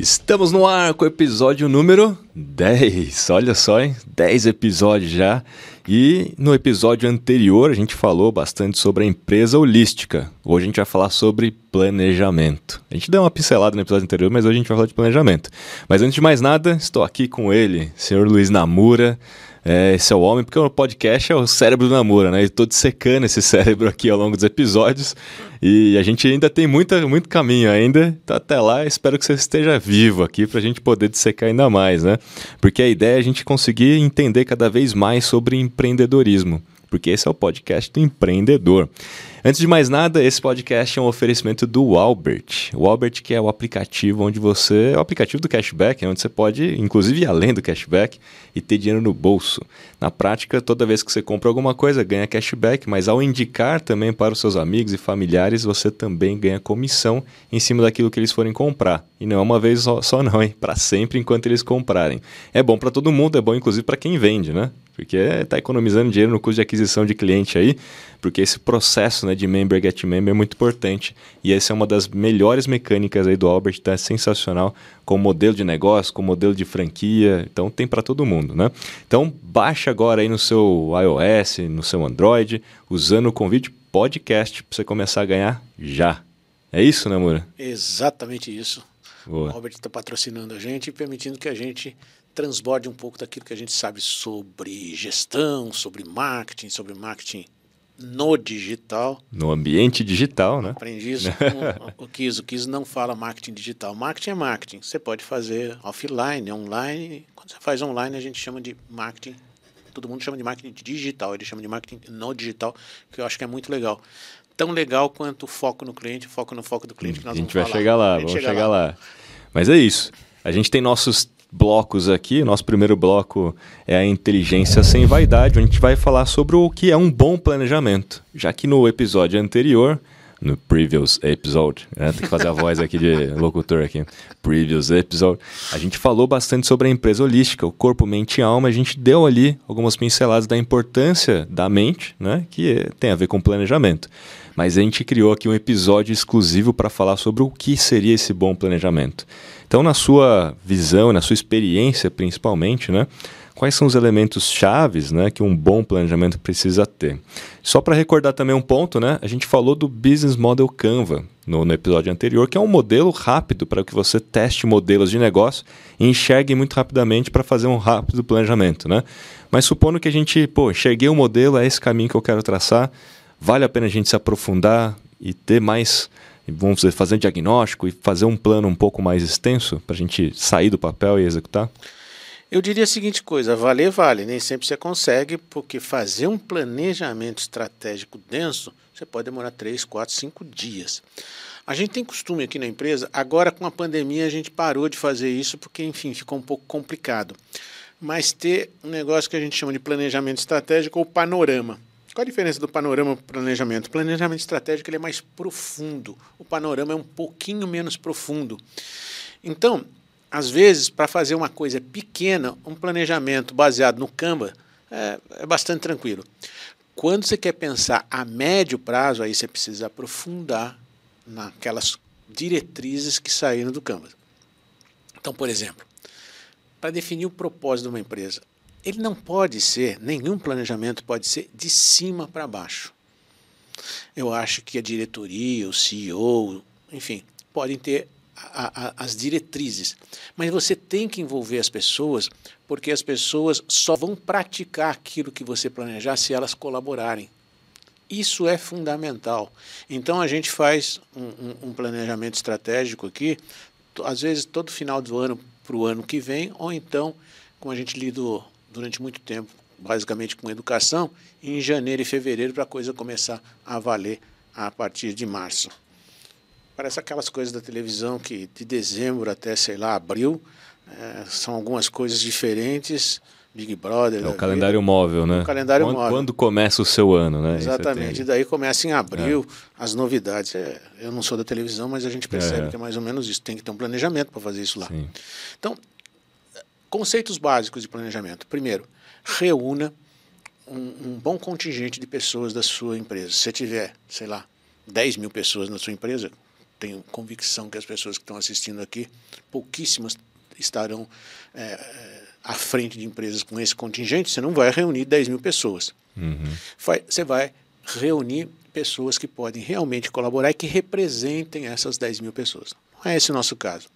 Estamos no ar com o episódio número 10. Olha só, hein? 10 episódios já. E no episódio anterior a gente falou bastante sobre a empresa holística. Hoje a gente vai falar sobre planejamento. A gente deu uma pincelada no episódio anterior, mas hoje a gente vai falar de planejamento. Mas antes de mais nada, estou aqui com ele, senhor Luiz Namura. É, esse é o homem, porque o podcast é o cérebro do Namura, né? Estou dissecando esse cérebro aqui ao longo dos episódios e a gente ainda tem muita, muito caminho ainda. Então, até lá, espero que você esteja vivo aqui para a gente poder dissecar ainda mais, né? Porque a ideia é a gente conseguir entender cada vez mais sobre empreendedorismo, porque esse é o podcast do empreendedor. Antes de mais nada, esse podcast é um oferecimento do Albert. O Albert que é o aplicativo onde você... É o aplicativo do cashback, onde você pode, inclusive, ir além do cashback e ter dinheiro no bolso. Na prática, toda vez que você compra alguma coisa, ganha cashback, mas ao indicar também para os seus amigos e familiares, você também ganha comissão em cima daquilo que eles forem comprar. E não é uma vez só, só não, hein? Para sempre enquanto eles comprarem. É bom para todo mundo, é bom inclusive para quem vende, né? Porque está economizando dinheiro no custo de aquisição de cliente aí, porque esse processo né, de member get member é muito importante. E essa é uma das melhores mecânicas aí do Albert, está sensacional com modelo de negócio, com modelo de franquia, então tem para todo mundo, né? Então baixa agora aí no seu iOS, no seu Android, usando o convite podcast para você começar a ganhar já. É isso, né? Exatamente isso. Boa. O Albert está patrocinando a gente e permitindo que a gente transborde um pouco daquilo que a gente sabe sobre gestão, sobre marketing, sobre marketing no digital. No ambiente digital, né? Aprendi isso com o Kiz. O Kiz não fala marketing digital. Marketing é marketing. Você pode fazer offline, online. Quando você faz online, a gente chama de marketing. Todo mundo chama de marketing digital. Ele chama de marketing no digital, que eu acho que é muito legal. Tão legal quanto o foco no cliente, foco no foco do cliente. Que nós a gente vai falar. chegar lá, vamos chegar lá. lá. Mas é isso. A gente tem nossos blocos aqui. Nosso primeiro bloco é a inteligência sem vaidade, onde a gente vai falar sobre o que é um bom planejamento. Já que no episódio anterior, no previous episode, né? tem que fazer a voz aqui de locutor aqui, previous episode, a gente falou bastante sobre a empresa holística, o corpo, mente e alma. A gente deu ali algumas pinceladas da importância da mente, né? que tem a ver com planejamento. Mas a gente criou aqui um episódio exclusivo para falar sobre o que seria esse bom planejamento. Então, na sua visão, na sua experiência principalmente, né, quais são os elementos chaves né, que um bom planejamento precisa ter? Só para recordar também um ponto, né, a gente falou do Business Model Canva no, no episódio anterior, que é um modelo rápido para que você teste modelos de negócio e enxergue muito rapidamente para fazer um rápido planejamento. Né? Mas supondo que a gente, pô, enxerguei o um modelo, é esse caminho que eu quero traçar, vale a pena a gente se aprofundar e ter mais vamos dizer, fazer um diagnóstico e fazer um plano um pouco mais extenso para a gente sair do papel e executar? Eu diria a seguinte coisa: valer vale, nem sempre você consegue, porque fazer um planejamento estratégico denso você pode demorar 3, 4, 5 dias. A gente tem costume aqui na empresa, agora com a pandemia a gente parou de fazer isso porque, enfim, ficou um pouco complicado. Mas ter um negócio que a gente chama de planejamento estratégico ou panorama. Qual a diferença do panorama para o planejamento? O planejamento estratégico ele é mais profundo, o panorama é um pouquinho menos profundo. Então, às vezes, para fazer uma coisa pequena, um planejamento baseado no Canva é, é bastante tranquilo. Quando você quer pensar a médio prazo, aí você precisa aprofundar naquelas diretrizes que saíram do Canva. Então, por exemplo, para definir o propósito de uma empresa, ele não pode ser, nenhum planejamento pode ser de cima para baixo. Eu acho que a diretoria, o CEO, enfim, podem ter a, a, as diretrizes, mas você tem que envolver as pessoas, porque as pessoas só vão praticar aquilo que você planejar se elas colaborarem. Isso é fundamental. Então a gente faz um, um, um planejamento estratégico aqui, às vezes todo final do ano para o ano que vem, ou então, como a gente lida durante muito tempo, basicamente com educação, em janeiro e fevereiro para a coisa começar a valer a partir de março. Parece aquelas coisas da televisão que de dezembro até, sei lá, abril, é, são algumas coisas diferentes. Big Brother. É o calendário vida. móvel, né? O calendário quando, móvel. Quando começa o seu ano, né? Exatamente. E daí começa em abril é. as novidades. É, eu não sou da televisão, mas a gente percebe é. que é mais ou menos isso. Tem que ter um planejamento para fazer isso lá. Sim. Então, Conceitos básicos de planejamento. Primeiro, reúna um, um, bom contingente de pessoas da sua empresa. Se você tiver, sei lá, 10 mil pessoas na sua empresa, tenho convicção que as pessoas que estão assistindo aqui, pouquíssimas estarão é, à frente de empresas com esse contingente, você não vai reunir 10 mil pessoas. Uhum. Você vai reunir pessoas que podem realmente colaborar e que representem essas 10 mil pessoas. Não é esse o nosso caso.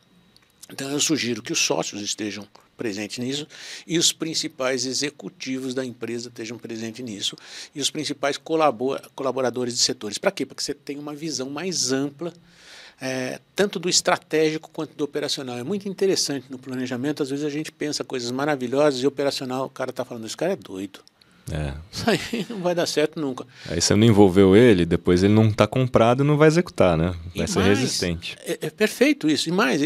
Então eu sugiro que os sócios estejam presentes nisso e os principais executivos da empresa estejam presentes nisso e os principais colaboradores de setores. Para quê? Para que você tenha uma visão mais ampla é, tanto do estratégico quanto do operacional. É muito interessante no planejamento, às vezes a gente pensa coisas maravilhosas e operacional, o cara está falando, esse cara é doido. É. Isso aí não vai dar certo nunca. Aí você não envolveu ele, depois ele não está comprado e não vai executar, né? Vai E ser mais, resistente. É, é perfeito isso. E mais,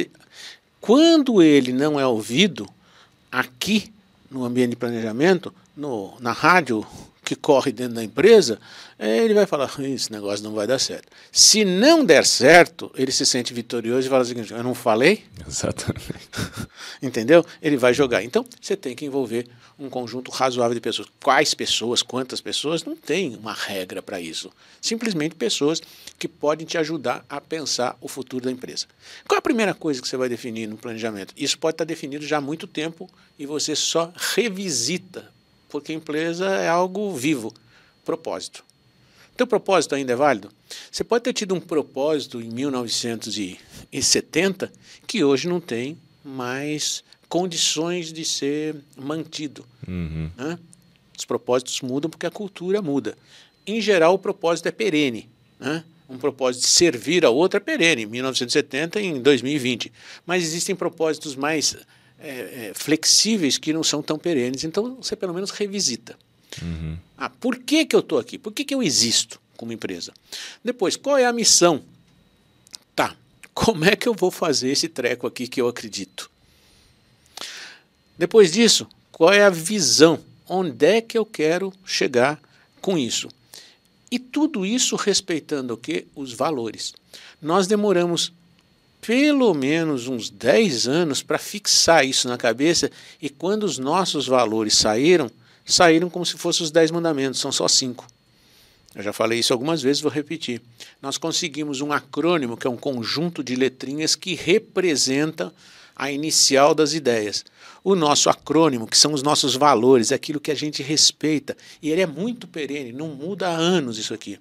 quando ele não é ouvido aqui no ambiente de planejamento, no, na rádio que corre dentro da empresa, eh, ele vai falar: esse negócio não vai dar certo. Se não der certo, ele se sente vitorioso e fala o seguinte: eu não falei? Exatamente. Entendeu? Ele vai jogar. Então, você tem que envolver um conjunto razoável de pessoas. Quais pessoas, quantas pessoas, não tem uma regra para isso. Simplesmente pessoas que podem te ajudar a pensar o futuro da empresa. Qual é a primeira coisa que você vai definir no planejamento? Isso pode estar definido já há muito tempo e você só revisita, porque a empresa é algo vivo. Propósito. Teu propósito ainda é válido? Você pode ter tido um propósito em 1970 que hoje não tem mais condições de ser mantido. Uhum. né? Os propósitos mudam porque a cultura muda. Em geral, o propósito é perene. né? Um propósito de servir a outro é perene, em 1970 e em 2020. Mas existem propósitos mais é, é, flexíveis que não são tão perenes, então você pelo menos revisita. Uhum. Ah, por que, que eu estou aqui? Por que, que eu existo como empresa? Depois, qual é a missão? Tá, como é que eu vou fazer esse treco aqui que eu acredito? Depois disso, qual é a visão? Onde é que eu quero chegar com isso? E tudo isso respeitando o quê? Os valores. Nós demoramos pelo menos uns 10 anos para fixar isso na cabeça e quando os nossos valores saíram, saíram como se fossem os 10 mandamentos, são só cinco. Eu já falei isso algumas vezes, vou repetir. Nós conseguimos um acrônimo, que é um conjunto de letrinhas que representa a inicial das ideias. O nosso acrônimo, que são os nossos valores, é aquilo que a gente respeita, e ele é muito perene, não muda há anos isso aqui.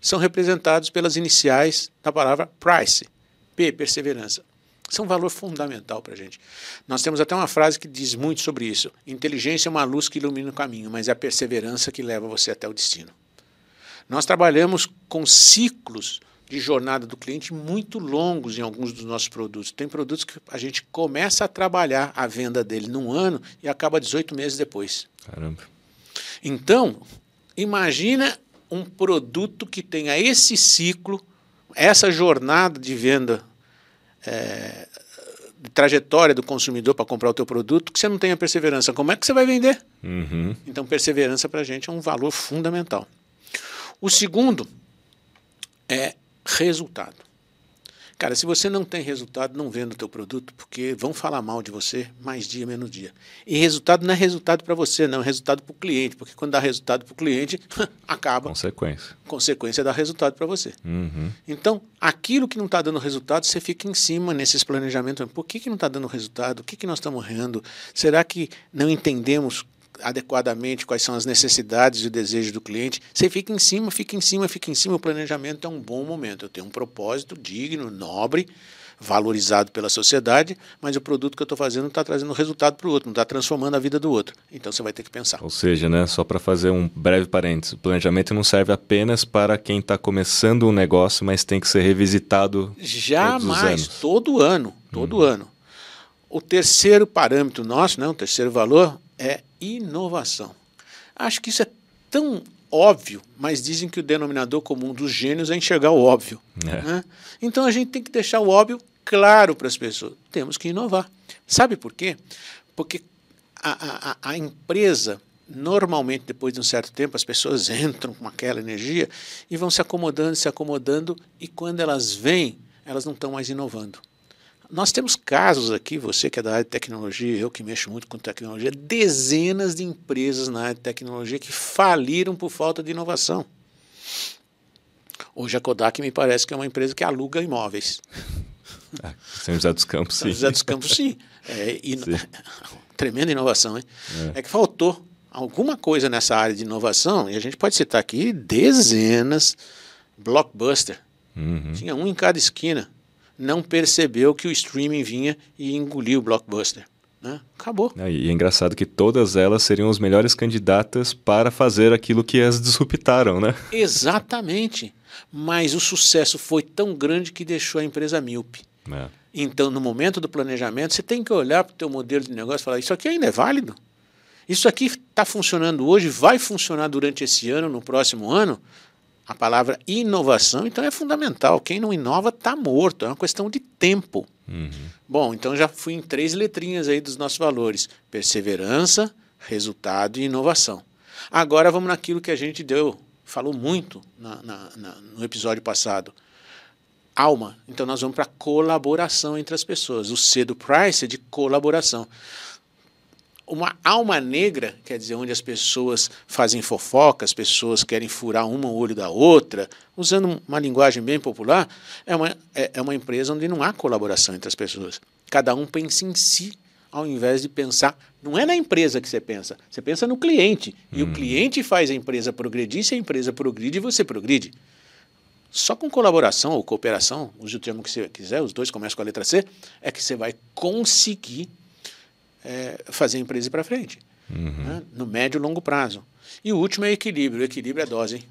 São representados pelas iniciais da palavra price, P, perseverança. Isso é um valor fundamental para a gente. Nós temos até uma frase que diz muito sobre isso. Inteligência é uma luz que ilumina o caminho, mas é a perseverança que leva você até o destino. Nós trabalhamos com ciclos de jornada do cliente muito longos em alguns dos nossos produtos. Tem produtos que a gente começa a trabalhar a venda dele num ano e acaba 18 meses depois. Caramba. Então, imagina um produto que tenha esse ciclo, essa jornada de venda, é, trajetória do consumidor para comprar o teu produto, que você não tenha perseverança. Como é que você vai vender? Uhum. Então, perseverança para a gente é um valor fundamental. O segundo é resultado. Cara, se você não tem resultado, não venda o teu produto, porque vão falar mal de você mais dia, menos dia. E resultado não é resultado para você, não, é resultado para o cliente, porque quando dá resultado para o cliente, acaba. Consequência. Consequência dá resultado para você. Uhum. Então, aquilo que não está dando resultado, você fica em cima nesses planejamentos. Por que, que não está dando resultado? O que, que nós estamos errando? Será que não entendemos adequadamente quais são as necessidades e o desejo do cliente? Você fica em cima, fica em cima, fica em cima. O planejamento é um bom momento. Eu tenho um propósito digno, nobre, valorizado pela sociedade, mas o produto que eu estou fazendo não está trazendo resultado para o outro, não está transformando a vida do outro. Então, você vai ter que pensar. Ou seja, né, só para fazer um breve parênteses, o planejamento não serve apenas para quem está começando um negócio, mas tem que ser revisitado Jamais, anos. todo ano, todo ano. O terceiro parâmetro nosso, né, o terceiro valor, é inovação. Acho que isso é tão óbvio, mas dizem que o denominador comum dos gênios é enxergar o óbvio. É. né? Então a gente tem que deixar o óbvio claro para as pessoas. Temos que inovar. Sabe por quê? Porque a, a, a empresa, normalmente, depois de um certo tempo, as pessoas entram com aquela energia e vão se acomodando, se acomodando, e quando elas vêm, elas não estão mais inovando. Nós temos casos aqui, você que é da área de tecnologia, eu que mexo muito com tecnologia, dezenas de empresas na área de tecnologia que faliram por falta de inovação. Hoje a Kodak me parece que é uma empresa que aluga imóveis. Ah, São José dos Campos, sim. São José dos Campos, sim. É. Sim. Tremenda inovação, hein? É. que faltou alguma coisa nessa área de inovação, e a gente pode citar aqui dezenas, blockbuster. Uhum. Tinha um em cada esquina. Não percebeu que o streaming vinha e engoliu o blockbuster. Né? Acabou. E é engraçado que todas elas seriam as melhores candidatas para fazer aquilo que as disruptaram, né? Exatamente. Mas o sucesso foi tão grande que deixou a empresa míope. É. Então, no momento do planejamento, você tem que olhar para o teu modelo de negócio e falar: isso aqui ainda é válido? Isso aqui está funcionando hoje, vai funcionar durante esse ano, no próximo ano? A palavra inovação, então, é fundamental. Quem não inova está morto, é uma questão de tempo. Bom, então já fui em três letrinhas aí dos nossos valores: perseverança, resultado e inovação. Agora vamos naquilo que a gente deu, falou muito na- na- na- no episódio passado. Alma. Então nós vamos para colaboração entre as pessoas. O C do Price é de colaboração. Uma alma negra, quer dizer, onde as pessoas fazem fofoca, as pessoas querem furar uma o olho da outra, usando uma linguagem bem popular, é uma, é, é uma empresa onde não há colaboração entre as pessoas. Cada um pensa em si, ao invés de pensar. Não é na empresa que você pensa, você pensa no cliente. E o cliente faz a empresa progredir, se a empresa progride, você progride. Só com colaboração ou cooperação, use o termo que você quiser, os dois começam com a letra C, é que você vai conseguir é, fazer a empresa ir para frente, né? no médio e longo prazo. E o último é equilíbrio. O equilíbrio é dose. Hein?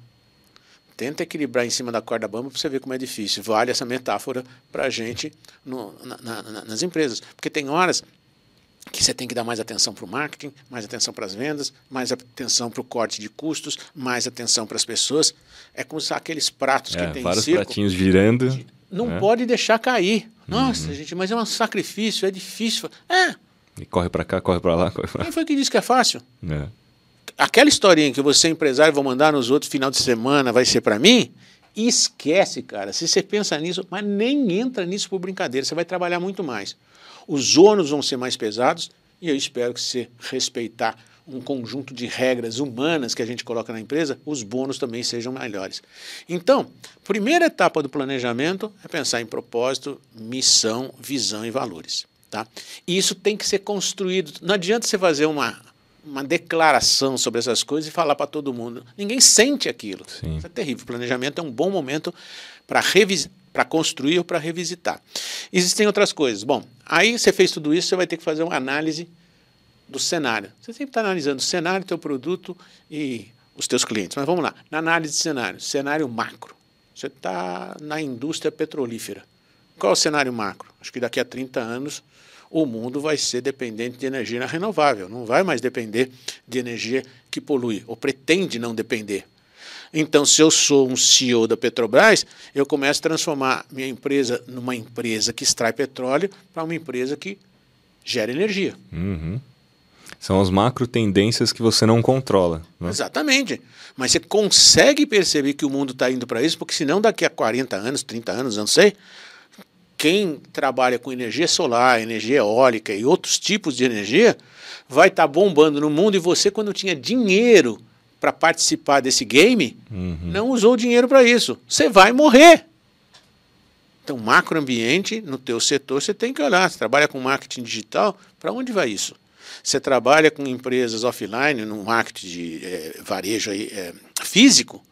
Tenta equilibrar em cima da corda bamba para você ver como é difícil. Vale essa metáfora para a gente no, na- na- na- nas empresas. Porque tem horas que você tem que dar mais atenção para o marketing, mais atenção para as vendas, mais atenção para o corte de custos, mais atenção para as pessoas. É como aqueles pratos É, que tem em vários circo. pratinhos girando. Não né? pode deixar cair. Nossa, gente, mas é um sacrifício, é difícil. É, E corre pra cá, corre pra lá, corre pra quem foi que disse que é fácil? É. Aquela historinha que você é empresário, vou mandar nos outros final de semana, vai ser para mim? Esquece, cara. Se você pensa nisso, mas nem entra nisso por brincadeira, você vai trabalhar muito mais. Os ônus vão ser mais pesados e eu espero que se respeitar um conjunto de regras humanas que a gente coloca na empresa, os bônus também sejam melhores. Então, primeira etapa do planejamento é pensar em propósito, missão, visão e valores. Tá? E isso tem que ser construído. Não adianta você fazer uma, uma declaração sobre essas coisas e falar para todo mundo. Ninguém sente aquilo. Sim. Isso é terrível. O planejamento é um bom momento para para construir ou para revisitar. Existem outras coisas. Bom, aí você fez tudo isso, você vai ter que fazer uma análise do cenário. Você sempre está analisando o cenário, teu produto e os teus clientes. Mas vamos lá. Na análise de cenário, cenário macro. Você está na indústria petrolífera. Qual é o cenário macro? Acho que daqui a 30 anos o mundo vai ser dependente de energia renovável. Não vai mais depender de energia que polui, ou pretende não depender. Então, se eu sou um CEO da Petrobras, eu começo a transformar minha empresa numa empresa que extrai petróleo para uma empresa que gera energia. Uhum. São as macro tendências que você não controla. Né? Exatamente. Mas você consegue perceber que o mundo está indo para isso, porque senão daqui a 40 anos, 30 anos, não sei, quem trabalha com energia solar, energia eólica e outros tipos de energia vai estar bombando no mundo e você, quando tinha dinheiro para participar desse game, não usou o dinheiro para isso. Você vai morrer. Então, macroambiente, no teu setor, você tem que olhar. Você trabalha com marketing digital, para onde vai isso? Você trabalha com empresas offline, no marketing de eh, varejo aí, eh, físico,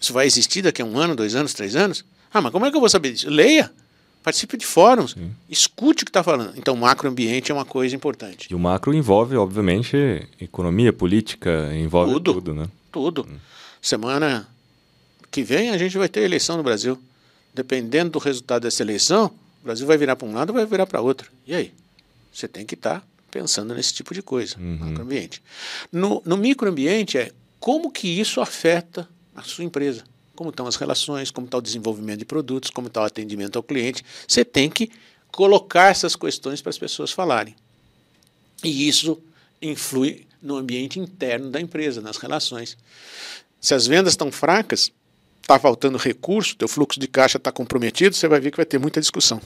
isso vai existir daqui a um ano, dois anos, três anos? Ah, mas como é que eu vou saber disso? Leia, participe de fóruns, escute o que está falando. Então, macroambiente é uma coisa importante. E o macro envolve, obviamente, economia, política, envolve Tudo. tudo, né? Tudo. Semana que vem a gente vai ter eleição no Brasil. Dependendo do resultado dessa eleição, o Brasil vai virar para um lado ou vai virar para outro. E aí? Você tem que estar pensando nesse tipo de coisa, macroambiente. No, no microambiente é como que isso afeta a sua empresa. Como estão as relações, como está o desenvolvimento de produtos, como está o atendimento ao cliente. Você tem que colocar essas questões para as pessoas falarem. E isso influi no ambiente interno da empresa, nas relações. Se as vendas estão fracas, está faltando recurso, teu fluxo de caixa está comprometido, você vai ver que vai ter muita discussão.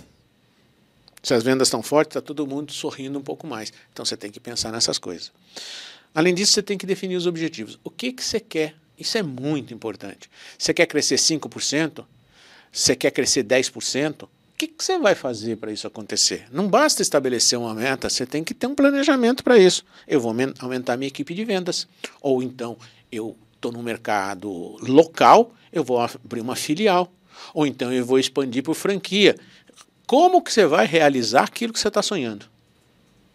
Se as vendas estão fortes, está todo mundo sorrindo um pouco mais. Então você tem que pensar nessas coisas. Além disso, você tem que definir os objetivos. O que, que você quer Isso é muito importante. Você quer crescer 5%? Você quer crescer 10%? O que, você vai fazer para isso acontecer? Não basta estabelecer uma meta, você tem que ter um planejamento para isso. Eu vou aumentar minha equipe de vendas. Ou então, eu estou no mercado local, eu vou abrir uma filial. Ou então, eu vou expandir por franquia. Como que você vai realizar aquilo que você está sonhando?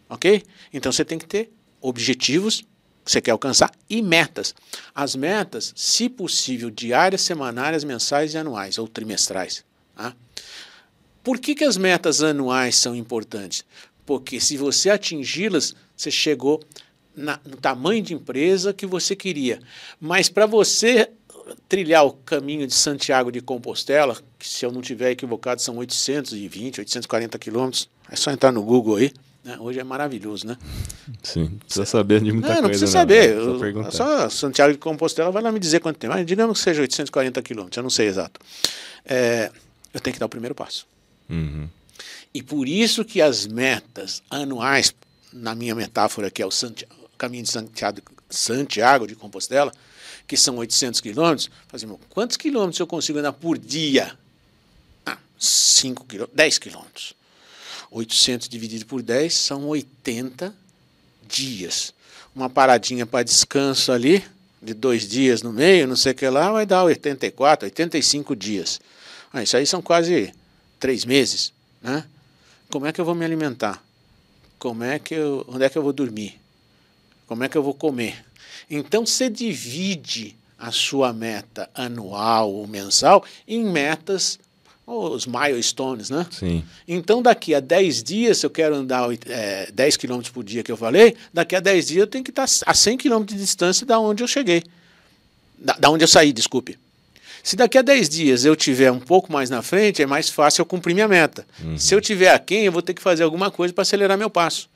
Ok? Então, você tem que ter objetivos que você quer alcançar e metas. As metas, se possível, diárias, semanárias, mensais e anuais ou trimestrais. Tá? Por que, que as metas anuais são importantes? Porque se você atingi-las, você chegou na, no tamanho de empresa que você queria. Mas para você trilhar o caminho de Santiago de Compostela, que se eu não tiver equivocado são 820, 840 quilômetros, é só entrar no Google aí? Hoje é maravilhoso, né? Sim, precisa saber de muita não, coisa. Não precisa não, saber. Né? Só, só, Santiago de Compostela vai lá me dizer quanto tempo. Mas digamos que seja 840 quilômetros, eu não sei exato. É, eu tenho que dar o primeiro passo. Uhum. E por isso que as metas anuais, na minha metáfora, que é o Santiago, caminho de Santiago, Santiago de Compostela, que são 800 quilômetros, fazemos quantos quilômetros eu consigo andar por dia? Ah, 5 quilômetros, 10 quilômetros. 800 dividido por 10 são 80 dias. Uma paradinha para descanso ali, de dois dias no meio, não sei o que lá, vai dar 84, 85 dias. Ah, isso aí são quase três meses. Né? Como é que eu vou me alimentar? Como é que eu, onde é que eu vou dormir? Como é que eu vou comer? Então você divide a sua meta anual ou mensal em metas os milestones, né? Sim. Então, daqui a 10 dias, se eu quero andar é, 10 km por dia que eu falei, daqui a 10 dias eu tenho que estar a 100 km de distância da onde eu cheguei. Da, da onde eu saí, desculpe. Se daqui a 10 dias eu tiver um pouco mais na frente, é mais fácil eu cumprir minha meta. Uhum. Se eu tiver aquém, eu vou ter que fazer alguma coisa para acelerar meu passo.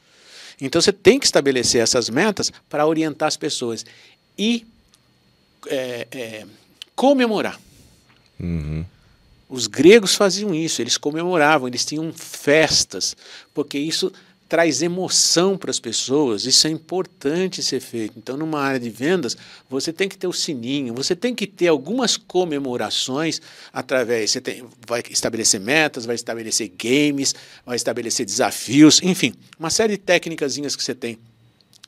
Então você tem que estabelecer essas metas para orientar as pessoas e é, é, comemorar. Uhum. Os gregos faziam isso, eles comemoravam, eles tinham festas, porque isso traz emoção para as pessoas, isso é importante ser feito. Então, numa área de vendas, você tem que ter o sininho, você tem que ter algumas comemorações através, você tem, vai estabelecer metas, vai estabelecer games, vai estabelecer desafios, enfim, uma série de técnicas que você tem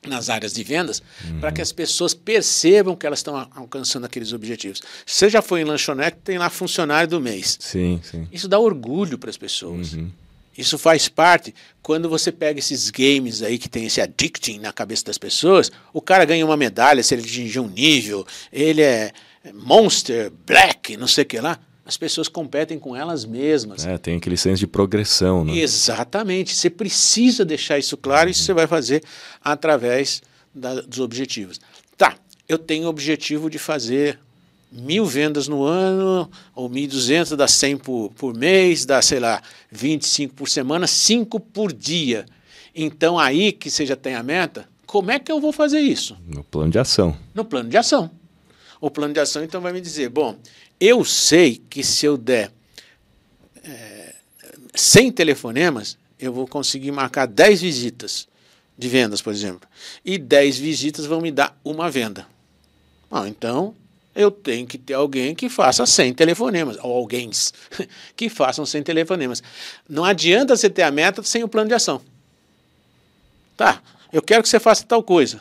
nas áreas de vendas uhum. para que as pessoas percebam que elas estão alcançando aqueles objetivos. Você já foi em lanchonete, tem lá funcionário do mês. Sim, sim. Isso dá orgulho para as pessoas. Uhum. Isso faz parte. Quando você pega esses games aí que tem esse addicting na cabeça das pessoas, o cara ganha uma medalha se ele atingir um nível, ele é monster, black, não sei o que lá as pessoas competem com elas mesmas. É, tem aquele senso de progressão, né? Exatamente. Você precisa deixar isso claro e isso você vai fazer através da, dos objetivos. Tá, eu tenho o objetivo de fazer mil vendas no ano, ou 1.200, dá 100 por, por mês, dá, sei lá, 25 por semana, 5 por dia. Então, aí que você já tem a meta, como é que eu vou fazer isso? No plano de ação. No plano de ação. O plano de ação, então, vai me dizer: bom, eu sei que se eu der é, 100 telefonemas, eu vou conseguir marcar 10 visitas de vendas, por exemplo. E 10 visitas vão me dar uma venda. Bom, então, eu tenho que ter alguém que faça 100 telefonemas, ou alguém que façam 100 telefonemas. Não adianta você ter a meta sem o plano de ação. Tá, eu quero que você faça tal coisa.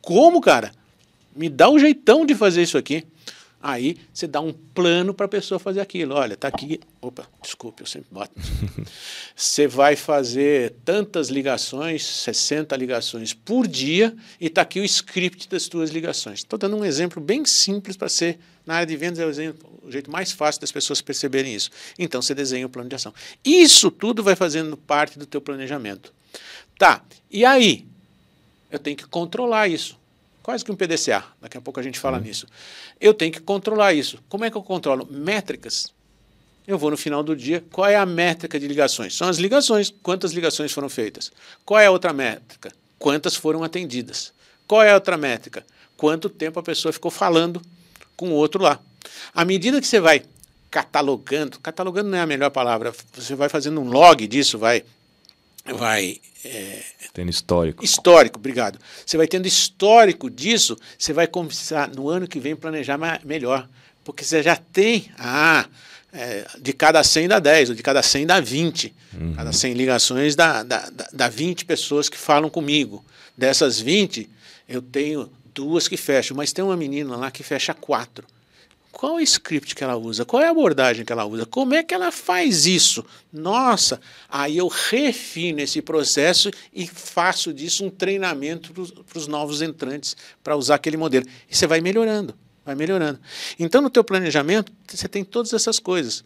Como, cara? Me dá um jeitão de fazer isso aqui. Aí você dá um plano para a pessoa fazer aquilo. Olha, está aqui. Opa, desculpe, eu sempre boto. você vai fazer tantas ligações, 60 ligações por dia, e está aqui o script das suas ligações. Estou dando um exemplo bem simples para ser. Na área de vendas é o, exemplo, o jeito mais fácil das pessoas perceberem isso. Então você desenha o plano de ação. Isso tudo vai fazendo parte do teu planejamento. Tá, e aí? Eu tenho que controlar isso quase que um PDCA. Daqui a pouco a gente fala uhum. nisso. Eu tenho que controlar isso. Como é que eu controlo? Métricas. Eu vou no final do dia, qual é a métrica de ligações? São as ligações. Quantas ligações foram feitas? Qual é a outra métrica? Quantas foram atendidas? Qual é a outra métrica? Quanto tempo a pessoa ficou falando com o outro lá? À medida que você vai catalogando, catalogando não é a melhor palavra, você vai fazendo um log disso, vai vai é, tendo histórico. Histórico, obrigado. Você vai tendo histórico disso, você vai começar no ano que vem planejar melhor. Porque você já tem, ah, é, de cada 100 dá 10, ou de cada 100 dá 20. Uhum. Cada 100 ligações dá, dá, dá 20 pessoas que falam comigo. Dessas 20, eu tenho duas que fecham, mas tem uma menina lá que fecha quatro. Qual o script que ela usa? Qual é a abordagem que ela usa? Como é que ela faz isso? Nossa, aí eu refino esse processo e faço disso um treinamento para os novos entrantes para usar aquele modelo. E você vai melhorando, vai melhorando. Então, no teu planejamento, você tem todas essas coisas.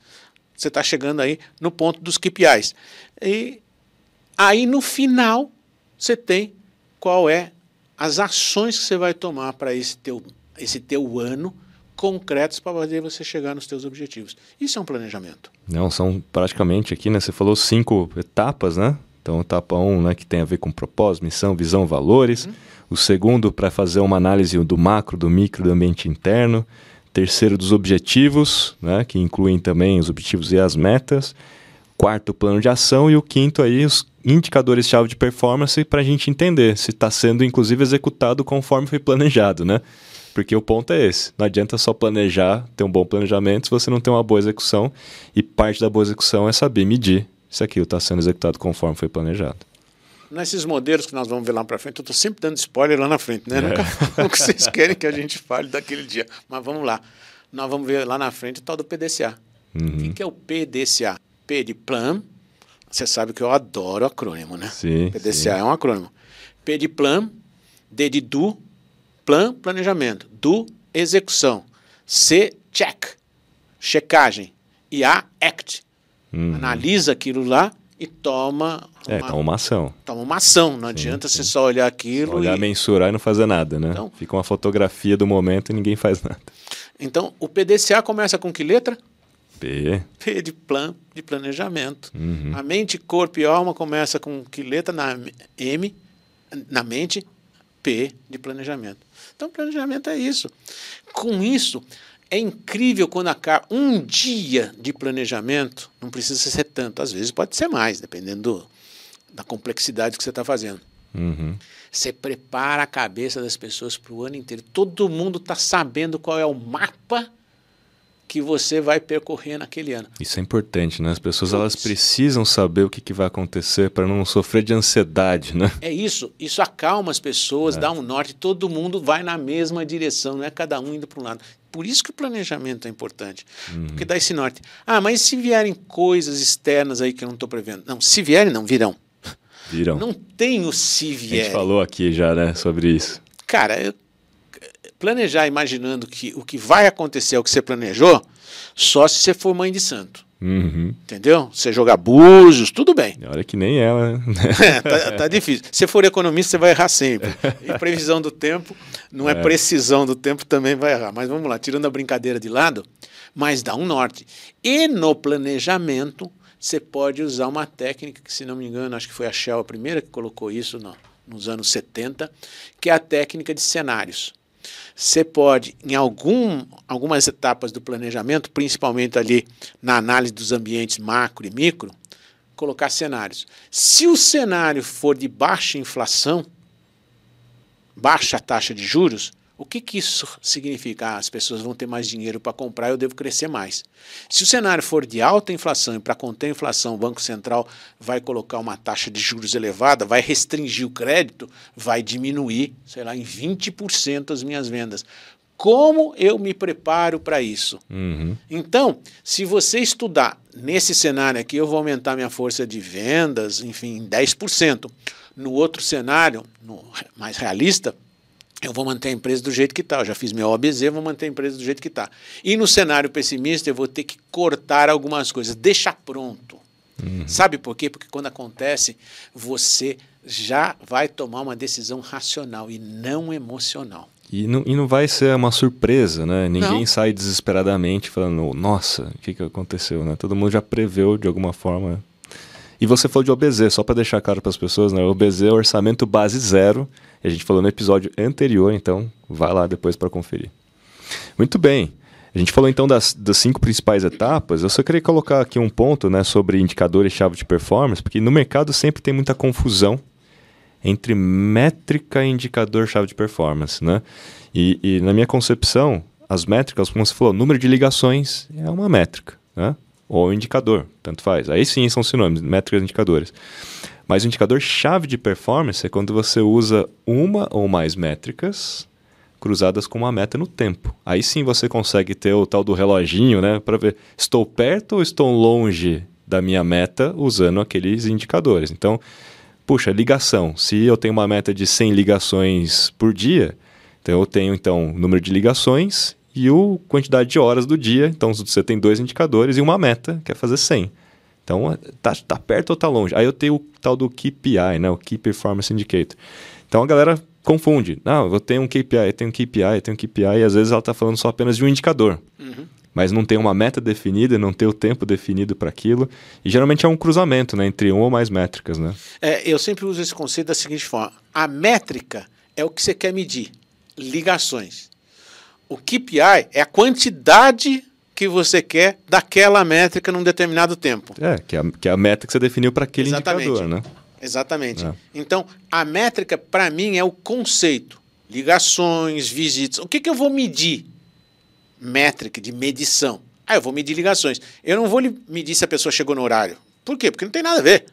Você está chegando aí no ponto dos KPIs. E aí, no final, você tem qual é as ações que você vai tomar para esse teu, esse teu ano concretos para fazer você chegar nos seus objetivos. Isso é um planejamento. Não, são praticamente aqui, né? Você falou cinco etapas, né? Então, etapa 1, um, né, que tem a ver com propósito, missão, visão, valores. Uhum. O segundo, para fazer uma análise do macro, do micro, do ambiente interno. Terceiro, dos objetivos, né, que incluem também os objetivos e as metas. Quarto, plano de ação. E o quinto, aí, os indicadores-chave de performance para a gente entender se está sendo, inclusive, executado conforme foi planejado, né? Porque o ponto é esse. Não adianta só planejar, ter um bom planejamento se você não tem uma boa execução. E parte da boa execução é saber medir se aquilo está sendo executado conforme foi planejado. Nesses modelos que nós vamos ver lá para frente, eu estou sempre dando spoiler lá na frente, né? É. Nunca o que vocês querem que a gente fale daquele dia. Mas vamos lá. Nós vamos ver lá na frente o tal do PDCA. Uhum. O que é o PDCA? P de Plan. Você sabe que eu adoro acrônimo, né? Sim, PDCA sim. é um acrônimo. P de Plan, D de Do, Plan, planejamento. Do, execução. C, check, checagem. E A, act. Uhum. Analisa aquilo lá e toma. É, uma, toma uma ação. Toma uma ação. Não sim, adianta sim. você só olhar aquilo. Olhar, e... mensurar e não fazer nada, né? Então, Fica uma fotografia do momento e ninguém faz nada. Então, o PDCA começa com que letra? P. P de plan, de planejamento. Uhum. A mente, corpo e alma começa com que letra na M? Na mente, P de planejamento. Então, planejamento é isso. Com isso, é incrível quando acaba um dia de planejamento, não precisa ser tanto, às vezes pode ser mais, dependendo do, da complexidade que você está fazendo. Uhum. Você prepara a cabeça das pessoas para o ano inteiro. Todo mundo está sabendo qual é o mapa que você vai percorrer naquele ano. Isso é importante, né? As pessoas elas precisam saber o que, que vai acontecer para não sofrer de ansiedade, né? É isso. Isso acalma as pessoas, é. dá um norte. Todo mundo vai na mesma direção, não é cada um indo para um lado. Por isso que o planejamento é importante, uhum. porque dá esse norte. Ah, mas se vierem coisas externas aí que eu não estou prevendo? Não, se vierem, não, virão. Virão. Não tem o se vier. A gente falou aqui já, né, sobre isso. Cara, eu planejar imaginando que o que vai acontecer é o que você planejou, só se você for mãe de santo. Uhum. Entendeu? Você jogar búzios, tudo bem. Olha que nem ela. Né? é, tá, tá, difícil. Se for economista, você vai errar sempre. E previsão do tempo, não é, é precisão do tempo, também vai errar. Mas vamos lá, tirando a brincadeira de lado, mas dá um norte. E no planejamento, você pode usar uma técnica que, se não me engano, acho que foi a Shell a primeira que colocou isso no, nos anos 70, que é a técnica de cenários. Você pode, em algum, algumas etapas do planejamento, principalmente ali na análise dos ambientes macro e micro, colocar cenários. Se o cenário for de baixa inflação, baixa taxa de juros, o que, que isso significa? Ah, as pessoas vão ter mais dinheiro para comprar, eu devo crescer mais. Se o cenário for de alta inflação e para conter a inflação, o Banco Central vai colocar uma taxa de juros elevada, vai restringir o crédito, vai diminuir, sei lá, em 20% as minhas vendas. Como eu me preparo para isso? Uhum. Então, se você estudar nesse cenário aqui, eu vou aumentar minha força de vendas, enfim, em 10%. No outro cenário, no mais realista, eu vou manter a empresa do jeito que está. Eu já fiz meu OBZ, vou manter a empresa do jeito que está. E no cenário pessimista, eu vou ter que cortar algumas coisas, deixar pronto. Uhum. Sabe por quê? Porque quando acontece, você já vai tomar uma decisão racional e não emocional. E não, e não vai ser uma surpresa, né? Ninguém não. sai desesperadamente falando, nossa, o que, que aconteceu, né? Todo mundo já preveu de alguma forma. E você falou de OBZ, só para deixar claro para as pessoas, né? OBZ é orçamento base zero a gente falou no episódio anterior, então vá lá depois para conferir. Muito bem. A gente falou então das, das cinco principais etapas. Eu só queria colocar aqui um ponto né, sobre indicadores-chave de performance, porque no mercado sempre tem muita confusão entre métrica e indicador-chave de performance. Né? E, e, na minha concepção, as métricas, como você falou, número de ligações é uma métrica, né? Ou indicador, tanto faz. Aí sim são sinônimos, métricas e indicadores. Mas o indicador-chave de performance é quando você usa uma ou mais métricas cruzadas com uma meta no tempo. Aí sim você consegue ter o tal do reloginho, né, para ver estou perto ou estou longe da minha meta usando aqueles indicadores. Então, puxa, ligação. Se eu tenho uma meta de 100 ligações por dia, então eu tenho então número de ligações e o quantidade de horas do dia. Então você tem dois indicadores e uma meta, que é fazer 100. Então, tá, tá perto ou tá longe? Aí eu tenho o tal do KPI, né? O Key Performance Indicator. Então a galera confunde. Não, eu tenho um KPI, eu tenho um KPI, eu tenho um KPI, e às vezes ela está falando só apenas de um indicador. Uhum. Mas não tem uma meta definida, não tem o tempo definido para aquilo. E geralmente é um cruzamento né, entre uma ou mais métricas. Né? É, eu sempre uso esse conceito da seguinte forma: a métrica é o que você quer medir, ligações. O KPI é a quantidade que você quer daquela métrica num determinado tempo. É, que é a, que é a meta que você definiu para aquele Exatamente. indicador, né? Exatamente. É. Então, a métrica, para mim, é o conceito. Ligações, visitas. O que, que eu vou medir? Métrica de medição. Ah, eu vou medir ligações. Eu não vou medir se a pessoa chegou no horário. Por quê? Porque não tem nada a ver.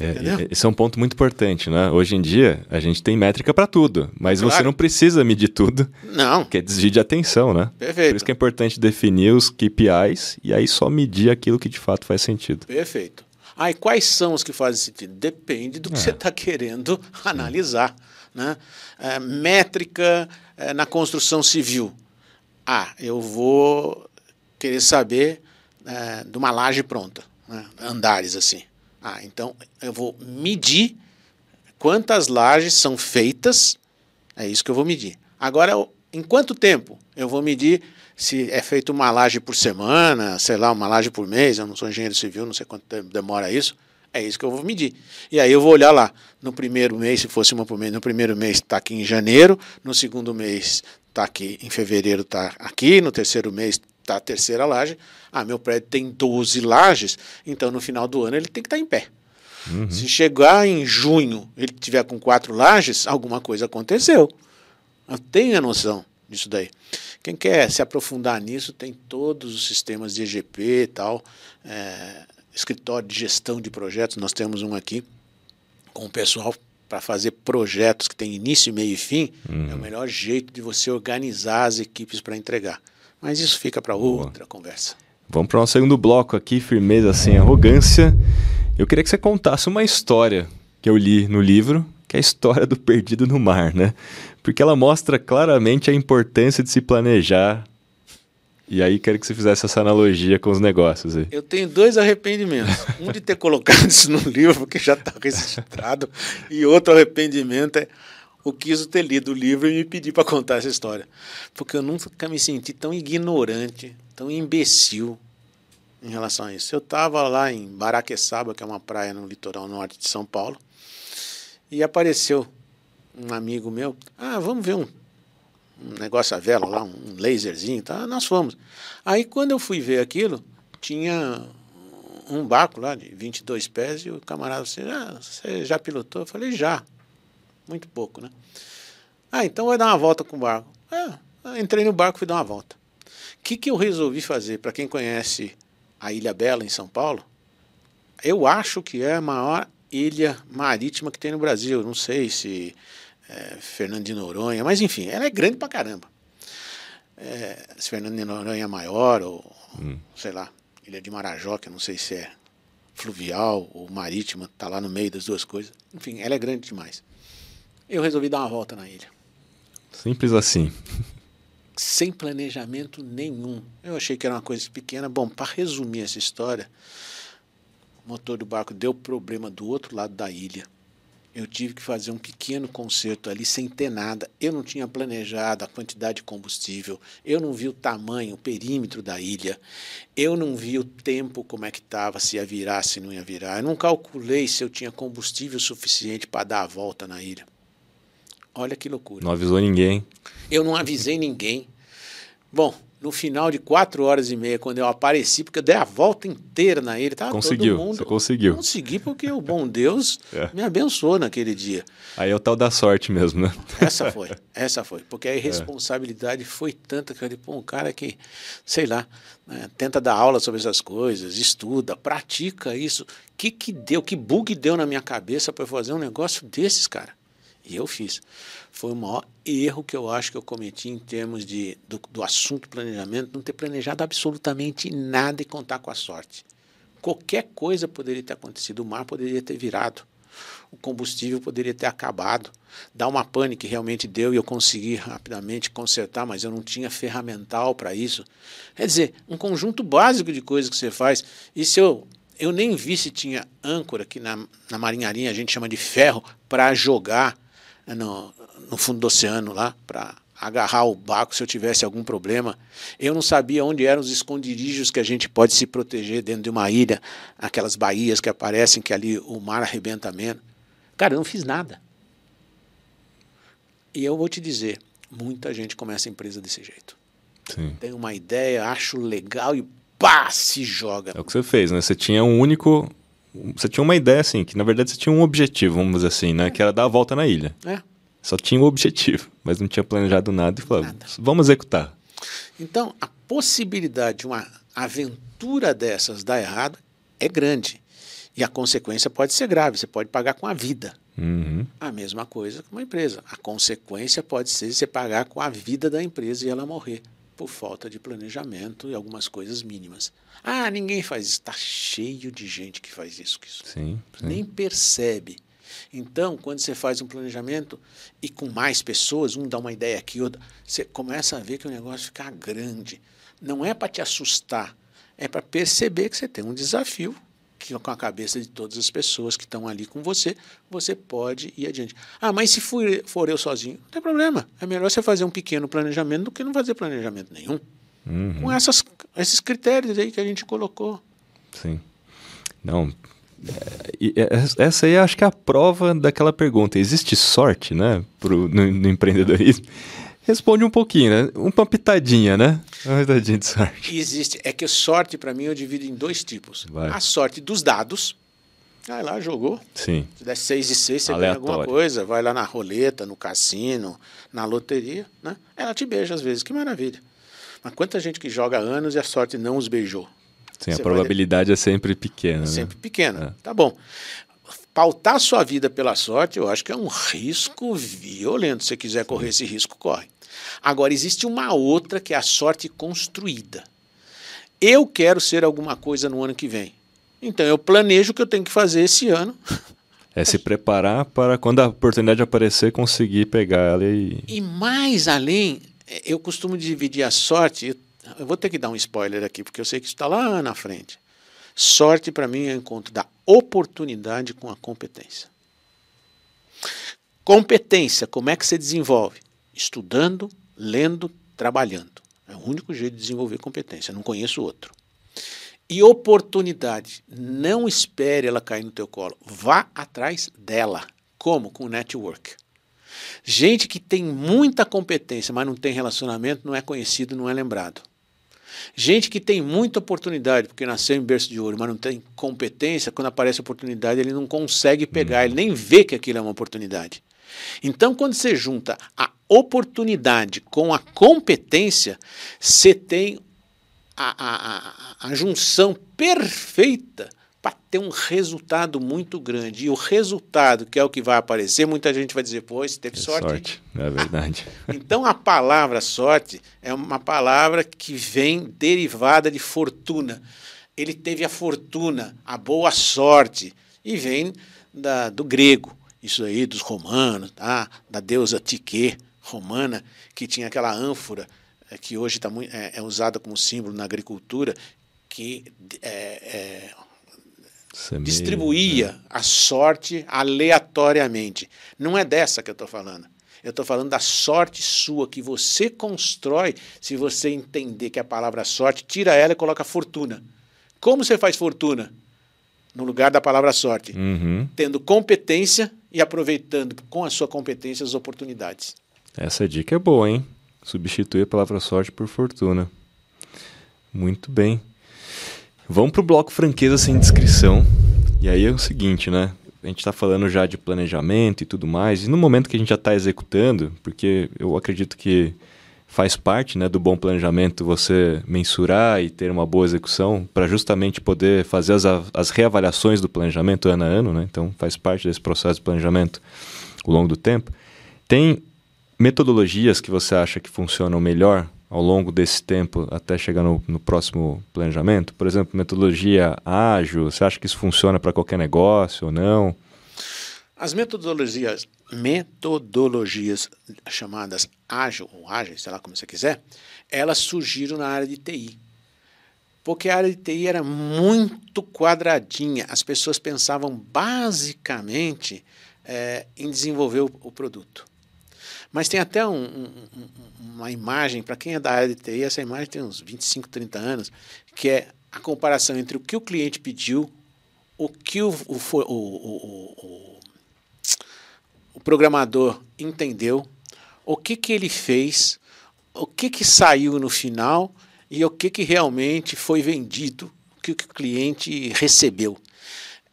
É, esse é um ponto muito importante, né? Hoje em dia, a gente tem métrica para tudo, mas claro. você não precisa medir tudo. Não. Que é desvio de atenção, né? Perfeito. Por isso que é importante definir os KPIs e aí só medir aquilo que de fato faz sentido. Perfeito. Ah, e quais são os que fazem sentido? Depende do que é. você está querendo analisar. Né? É, métrica é, na construção civil. Ah, eu vou querer saber é, de uma laje pronta, né? andares assim. Ah, então eu vou medir quantas lajes são feitas, é isso que eu vou medir. Agora, em quanto tempo? Eu vou medir se é feito uma laje por semana, sei lá, uma laje por mês, eu não sou engenheiro civil, não sei quanto tempo demora isso, é isso que eu vou medir. E aí eu vou olhar lá, no primeiro mês, se fosse uma por mês, no primeiro mês está aqui em janeiro, no segundo mês está aqui em fevereiro, está aqui, no terceiro mês está a terceira laje. Ah, meu prédio tem 12 lajes, então no final do ano ele tem que estar tá em pé. Uhum. Se chegar em junho ele tiver com quatro lajes, alguma coisa aconteceu. Eu tenho a noção disso daí. Quem quer se aprofundar nisso tem todos os sistemas de EGP e tal, é, escritório de gestão de projetos. Nós temos um aqui com o pessoal para fazer projetos que tem início, meio e fim. Uhum. É o melhor jeito de você organizar as equipes para entregar. Mas isso fica para outra conversa. Vamos para o um segundo bloco aqui, firmeza sem arrogância. Eu queria que você contasse uma história que eu li no livro, que é a história do perdido no mar, né? porque ela mostra claramente a importância de se planejar. E aí quero que você fizesse essa analogia com os negócios aí. Eu tenho dois arrependimentos. Um de ter colocado isso no livro, porque já está registrado, e outro arrependimento é o quis ter lido o livro e me pedir para contar essa história. Porque eu nunca me senti tão ignorante, tão imbecil em relação a isso. Eu estava lá em Baraqueçaba, que é uma praia no litoral norte de São Paulo, e apareceu um amigo meu, ah, vamos ver um, um negócio a vela lá, um laserzinho, tá? Nós fomos. Aí quando eu fui ver aquilo, tinha um barco lá de 22 pés e o camarada disse, ah, você já pilotou? Eu falei, já. Muito pouco, né? Ah, então vai dar uma volta com o barco. Ah, entrei no barco e fui dar uma volta. O que, que eu resolvi fazer? Para quem conhece a Ilha Bela, em São Paulo, eu acho que é a maior ilha marítima que tem no Brasil. Não sei se é, Fernando de Noronha, mas enfim, ela é grande pra caramba. É, se Fernando de Noronha é maior, ou hum. sei lá, Ilha de Marajó, que eu não sei se é fluvial ou marítima, tá lá no meio das duas coisas. Enfim, ela é grande demais. Eu resolvi dar uma volta na ilha. Simples assim. Sem planejamento nenhum. Eu achei que era uma coisa pequena. Bom, para resumir essa história, o motor do barco deu problema do outro lado da ilha eu tive que fazer um pequeno conserto ali sem ter nada. Eu não tinha planejado a quantidade de combustível, eu não vi o tamanho, o perímetro da ilha, eu não vi o tempo como é que estava, se ia virar, se não ia virar. Eu não calculei se eu tinha combustível suficiente para dar a volta na ilha. Olha que loucura. Não avisou ninguém. Eu não avisei ninguém. Bom, no final de quatro horas e meia, quando eu apareci, porque eu dei a volta inteira na ilha, tava conseguiu, todo mundo. Você conseguiu. Consegui porque o bom Deus é. me abençoou naquele dia. Aí é o tal da sorte mesmo, né? Essa foi, essa foi. Porque a irresponsabilidade é. foi tanta que eu falei, pô, um cara que, sei lá, né, tenta dar aula sobre essas coisas, estuda, pratica isso. O que, que deu, que bug deu na minha cabeça para fazer um negócio desses, cara? E eu fiz. Foi o maior erro que eu acho que eu cometi em termos de, do, do assunto planejamento, não ter planejado absolutamente nada e contar com a sorte. Qualquer coisa poderia ter acontecido, o mar poderia ter virado, o combustível poderia ter acabado, dar uma pane que realmente deu e eu consegui rapidamente consertar, mas eu não tinha ferramental para isso. Quer dizer, um conjunto básico de coisas que você faz. E se eu eu nem vi se tinha âncora, que na, na marinharia a gente chama de ferro, para jogar no, no fundo do oceano lá para agarrar o barco se eu tivesse algum problema. Eu não sabia onde eram os esconderijos que a gente pode se proteger dentro de uma ilha, aquelas baías que aparecem que ali o mar arrebenta menos. Cara, eu não fiz nada. E eu vou te dizer, muita gente começa a empresa desse jeito. Sim. Tem uma ideia, acho legal e pá, se joga. É o que você fez, né? Você tinha um único você tinha uma ideia, assim, que na verdade você tinha um objetivo, vamos dizer assim, né? Que era dar a volta na ilha. É. Só tinha um objetivo, mas não tinha planejado nada e falou, nada. vamos executar. Então, a possibilidade de uma aventura dessas dar errado é grande. E a consequência pode ser grave, você pode pagar com a vida. Uhum. A mesma coisa com uma empresa. A consequência pode ser você pagar com a vida da empresa e ela morrer por falta de planejamento e algumas coisas mínimas. Ah, ninguém faz isso. Está cheio de gente que faz isso. isso. Sim, sim. Nem percebe. Então, quando você faz um planejamento e com mais pessoas, um dá uma ideia aqui, outro, você começa a ver que o negócio fica grande. Não é para te assustar, é para perceber que você tem um desafio que com a cabeça de todas as pessoas que estão ali com você, você pode ir adiante. Ah, mas se for, for eu sozinho, não tem problema. É melhor você fazer um pequeno planejamento do que não fazer planejamento nenhum. Uhum. Com essas, esses critérios aí que a gente colocou. Sim. Não. É, é essa aí acho que é a prova daquela pergunta. Existe sorte, né, pro, no, no empreendedorismo? Responde um pouquinho, né? Uma pitadinha, né? Uma pitadinha de sorte. Existe. É que sorte, para mim, eu divido em dois tipos. Vai. A sorte dos dados. Vai lá, jogou. Sim. Se der 6 e 6, você Aleatório. ganha alguma coisa. Vai lá na roleta, no cassino, na loteria. Né? Ela te beija às vezes. Que maravilha. Mas quanta gente que joga anos e a sorte não os beijou. Sim, Você a probabilidade é sempre pequena. É né? sempre pequena. É. Tá bom. Pautar sua vida pela sorte, eu acho que é um risco violento. Se você quiser correr esse risco, corre. Agora, existe uma outra que é a sorte construída. Eu quero ser alguma coisa no ano que vem. Então, eu planejo o que eu tenho que fazer esse ano. É se preparar para quando a oportunidade aparecer, conseguir pegar ela e. E mais além, eu costumo dividir a sorte. Eu vou ter que dar um spoiler aqui, porque eu sei que isso está lá na frente. Sorte, para mim, é o encontro da oportunidade com a competência. Competência, como é que você desenvolve? Estudando, lendo, trabalhando. É o único jeito de desenvolver competência, não conheço outro. E oportunidade, não espere ela cair no teu colo, vá atrás dela. Como? Com network. Gente que tem muita competência, mas não tem relacionamento, não é conhecido, não é lembrado. Gente que tem muita oportunidade, porque nasceu em berço de ouro, mas não tem competência, quando aparece oportunidade, ele não consegue pegar, ele nem vê que aquilo é uma oportunidade. Então, quando você junta a oportunidade com a competência, você tem a, a, a, a junção perfeita para ter um resultado muito grande. E o resultado, que é o que vai aparecer, muita gente vai dizer, pô, você teve É sorte. sorte, é verdade. Então a palavra sorte é uma palavra que vem derivada de fortuna. Ele teve a fortuna, a boa sorte, e vem da, do grego, isso aí dos romanos, tá? da deusa Tique romana, que tinha aquela ânfora é, que hoje tá muito, é, é usada como símbolo na agricultura, que é, é, Semeia, distribuía né? a sorte aleatoriamente. Não é dessa que eu estou falando. Eu estou falando da sorte sua que você constrói se você entender que a palavra sorte, tira ela e coloca fortuna. Como você faz fortuna? No lugar da palavra sorte. Uhum. Tendo competência e aproveitando com a sua competência as oportunidades. Essa dica é boa, hein? Substituir a palavra sorte por fortuna. Muito bem. Vamos para o bloco franqueza sem descrição. E aí é o seguinte, né? A gente está falando já de planejamento e tudo mais, e no momento que a gente já está executando, porque eu acredito que faz parte né, do bom planejamento você mensurar e ter uma boa execução para justamente poder fazer as, as reavaliações do planejamento ano a ano, né? então faz parte desse processo de planejamento ao longo do tempo. Tem metodologias que você acha que funcionam melhor ao longo desse tempo até chegar no, no próximo planejamento? Por exemplo, metodologia ágil, você acha que isso funciona para qualquer negócio ou não? As metodologias, metodologias chamadas ágil ou ágeis, sei lá como você quiser, elas surgiram na área de TI. Porque a área de TI era muito quadradinha. As pessoas pensavam basicamente é, em desenvolver o, o, produto. Mas tem até um, um, uma imagem, para quem é da área de TI, essa imagem tem uns 25, 30 anos, que é a comparação entre o que o cliente pediu, o que o, o, o o programador entendeu o que, que ele fez, o que, que saiu no final e o que, que realmente foi vendido, o que, que o cliente recebeu.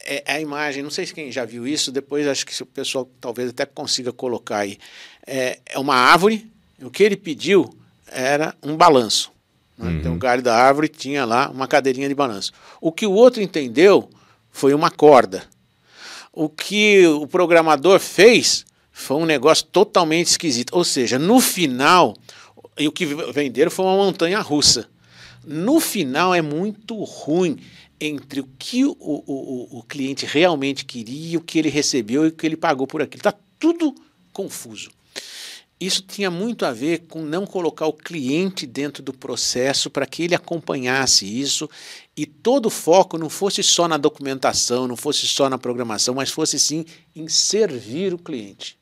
É, é a imagem, não sei se quem já viu isso, depois acho que o pessoal talvez até consiga colocar aí. É, é uma árvore, o que ele pediu era um balanço. Né? Uhum. Então o galho da árvore tinha lá uma cadeirinha de balanço. O que o outro entendeu foi uma corda o que o programador fez foi um negócio totalmente esquisito. Ou seja, no final, o que venderam foi uma montanha russa. No final é muito ruim entre o que o, o, o cliente realmente queria, o que ele recebeu e o que ele pagou por aquilo. Está tudo confuso. Isso tinha muito a ver com não colocar o cliente dentro do processo para que ele acompanhasse isso e todo o foco não fosse só na documentação, não fosse só na programação, mas fosse sim em servir o cliente.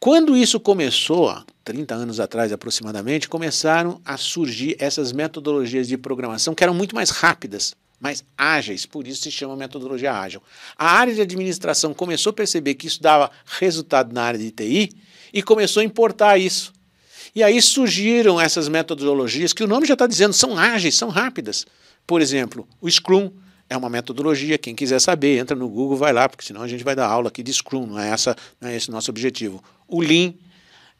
Quando isso começou, há 30 anos atrás aproximadamente, começaram a surgir essas metodologias de programação que eram muito mais rápidas, mais ágeis, por isso se chama metodologia ágil. A área de administração começou a perceber que isso dava resultado na área de TI e começou a importar isso. E aí surgiram essas metodologias que o nome já está dizendo, são ágeis, são rápidas. Por exemplo, o Scrum é uma metodologia, quem quiser saber, entra no Google, vai lá, porque senão a gente vai dar aula aqui de Scrum, não é, essa, não é esse nosso objetivo. O Lean,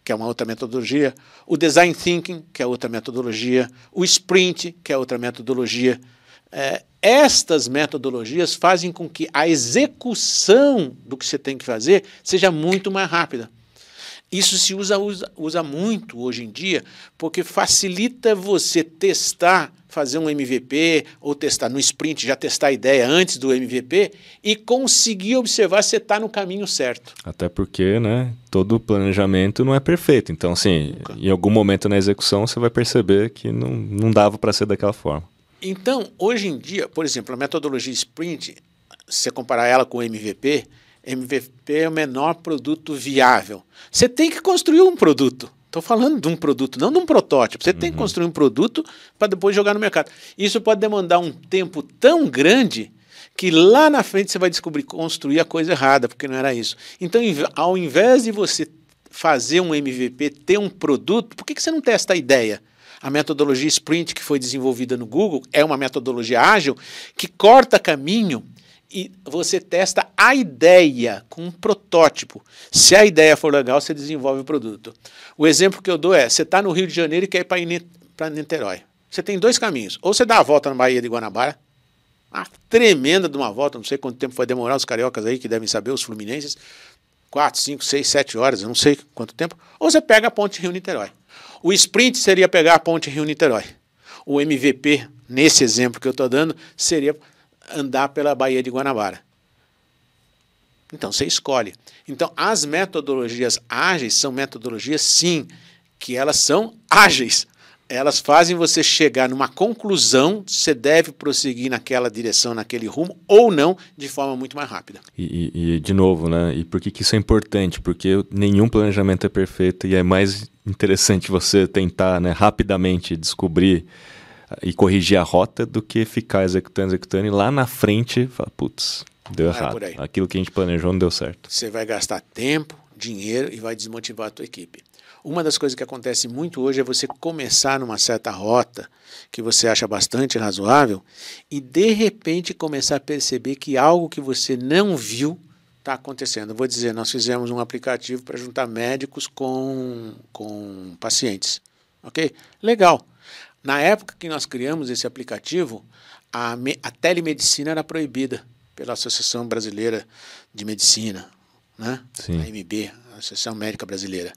que é uma outra metodologia, o Design Thinking, que é outra metodologia, o Sprint, que é outra metodologia. É, estas metodologias fazem com que a execução do que você tem que fazer seja muito mais rápida. Isso se usa, usa, usa muito hoje em dia, porque facilita você testar, fazer um MVP, ou testar no sprint, já testar a ideia antes do MVP, e conseguir observar se está no caminho certo. Até porque, né, todo planejamento não é perfeito. Então, assim, Nunca. em algum momento na execução você vai perceber que não, não dava para ser daquela forma. Então, hoje em dia, por exemplo, a metodologia sprint, se você comparar ela com o MVP, MVP é o menor produto viável. Você tem que construir um produto. Estou falando de um produto, não de um protótipo. Você uhum. tem que uhum. construir um produto para depois jogar no mercado. Isso pode demandar um tempo tão grande que lá na frente você vai descobrir construir a coisa errada, porque não era isso. Então, ao invés de você fazer um MVP, ter um produto, por que, que você não testa a ideia? A metodologia Sprint, que foi desenvolvida no Google, é uma metodologia ágil que corta caminho e você testa a ideia com um protótipo. Se a ideia for legal, você desenvolve o produto. O exemplo que eu dou é: você está no Rio de Janeiro e quer ir para Niterói. Você tem dois caminhos. Ou você dá a volta na Baía de Guanabara, uma tremenda de uma volta, não sei quanto tempo vai demorar, os cariocas aí que devem saber, os fluminenses, 4, 5, 6, 7 horas, eu não sei quanto tempo. Ou você pega a ponte Rio-Niterói. O sprint seria pegar a ponte Rio-Niterói. O MVP, nesse exemplo que eu estou dando, seria andar pela Baía de Guanabara. Então você escolhe. Então as metodologias ágeis são metodologias sim, que elas são ágeis. Elas fazem você chegar numa conclusão, você deve prosseguir naquela direção, naquele rumo, ou não, de forma muito mais rápida. E, e, e de novo, né? E por que, que isso é importante? Porque nenhum planejamento é perfeito e é mais interessante você tentar né, rapidamente descobrir e corrigir a rota do que ficar executando, executando e lá na frente falar, putz, deu errado. Aquilo que a gente planejou não deu certo. Você vai gastar tempo, dinheiro e vai desmotivar a tua equipe. Uma das coisas que acontece muito hoje é você começar numa certa rota que você acha bastante razoável e de repente começar a perceber que algo que você não viu está acontecendo. vou dizer, nós fizemos um aplicativo para juntar médicos com, com pacientes. Ok? Legal. Na época que nós criamos esse aplicativo, a, a telemedicina era proibida pela Associação Brasileira de Medicina, né? Sim. a MB, a Associação Médica Brasileira.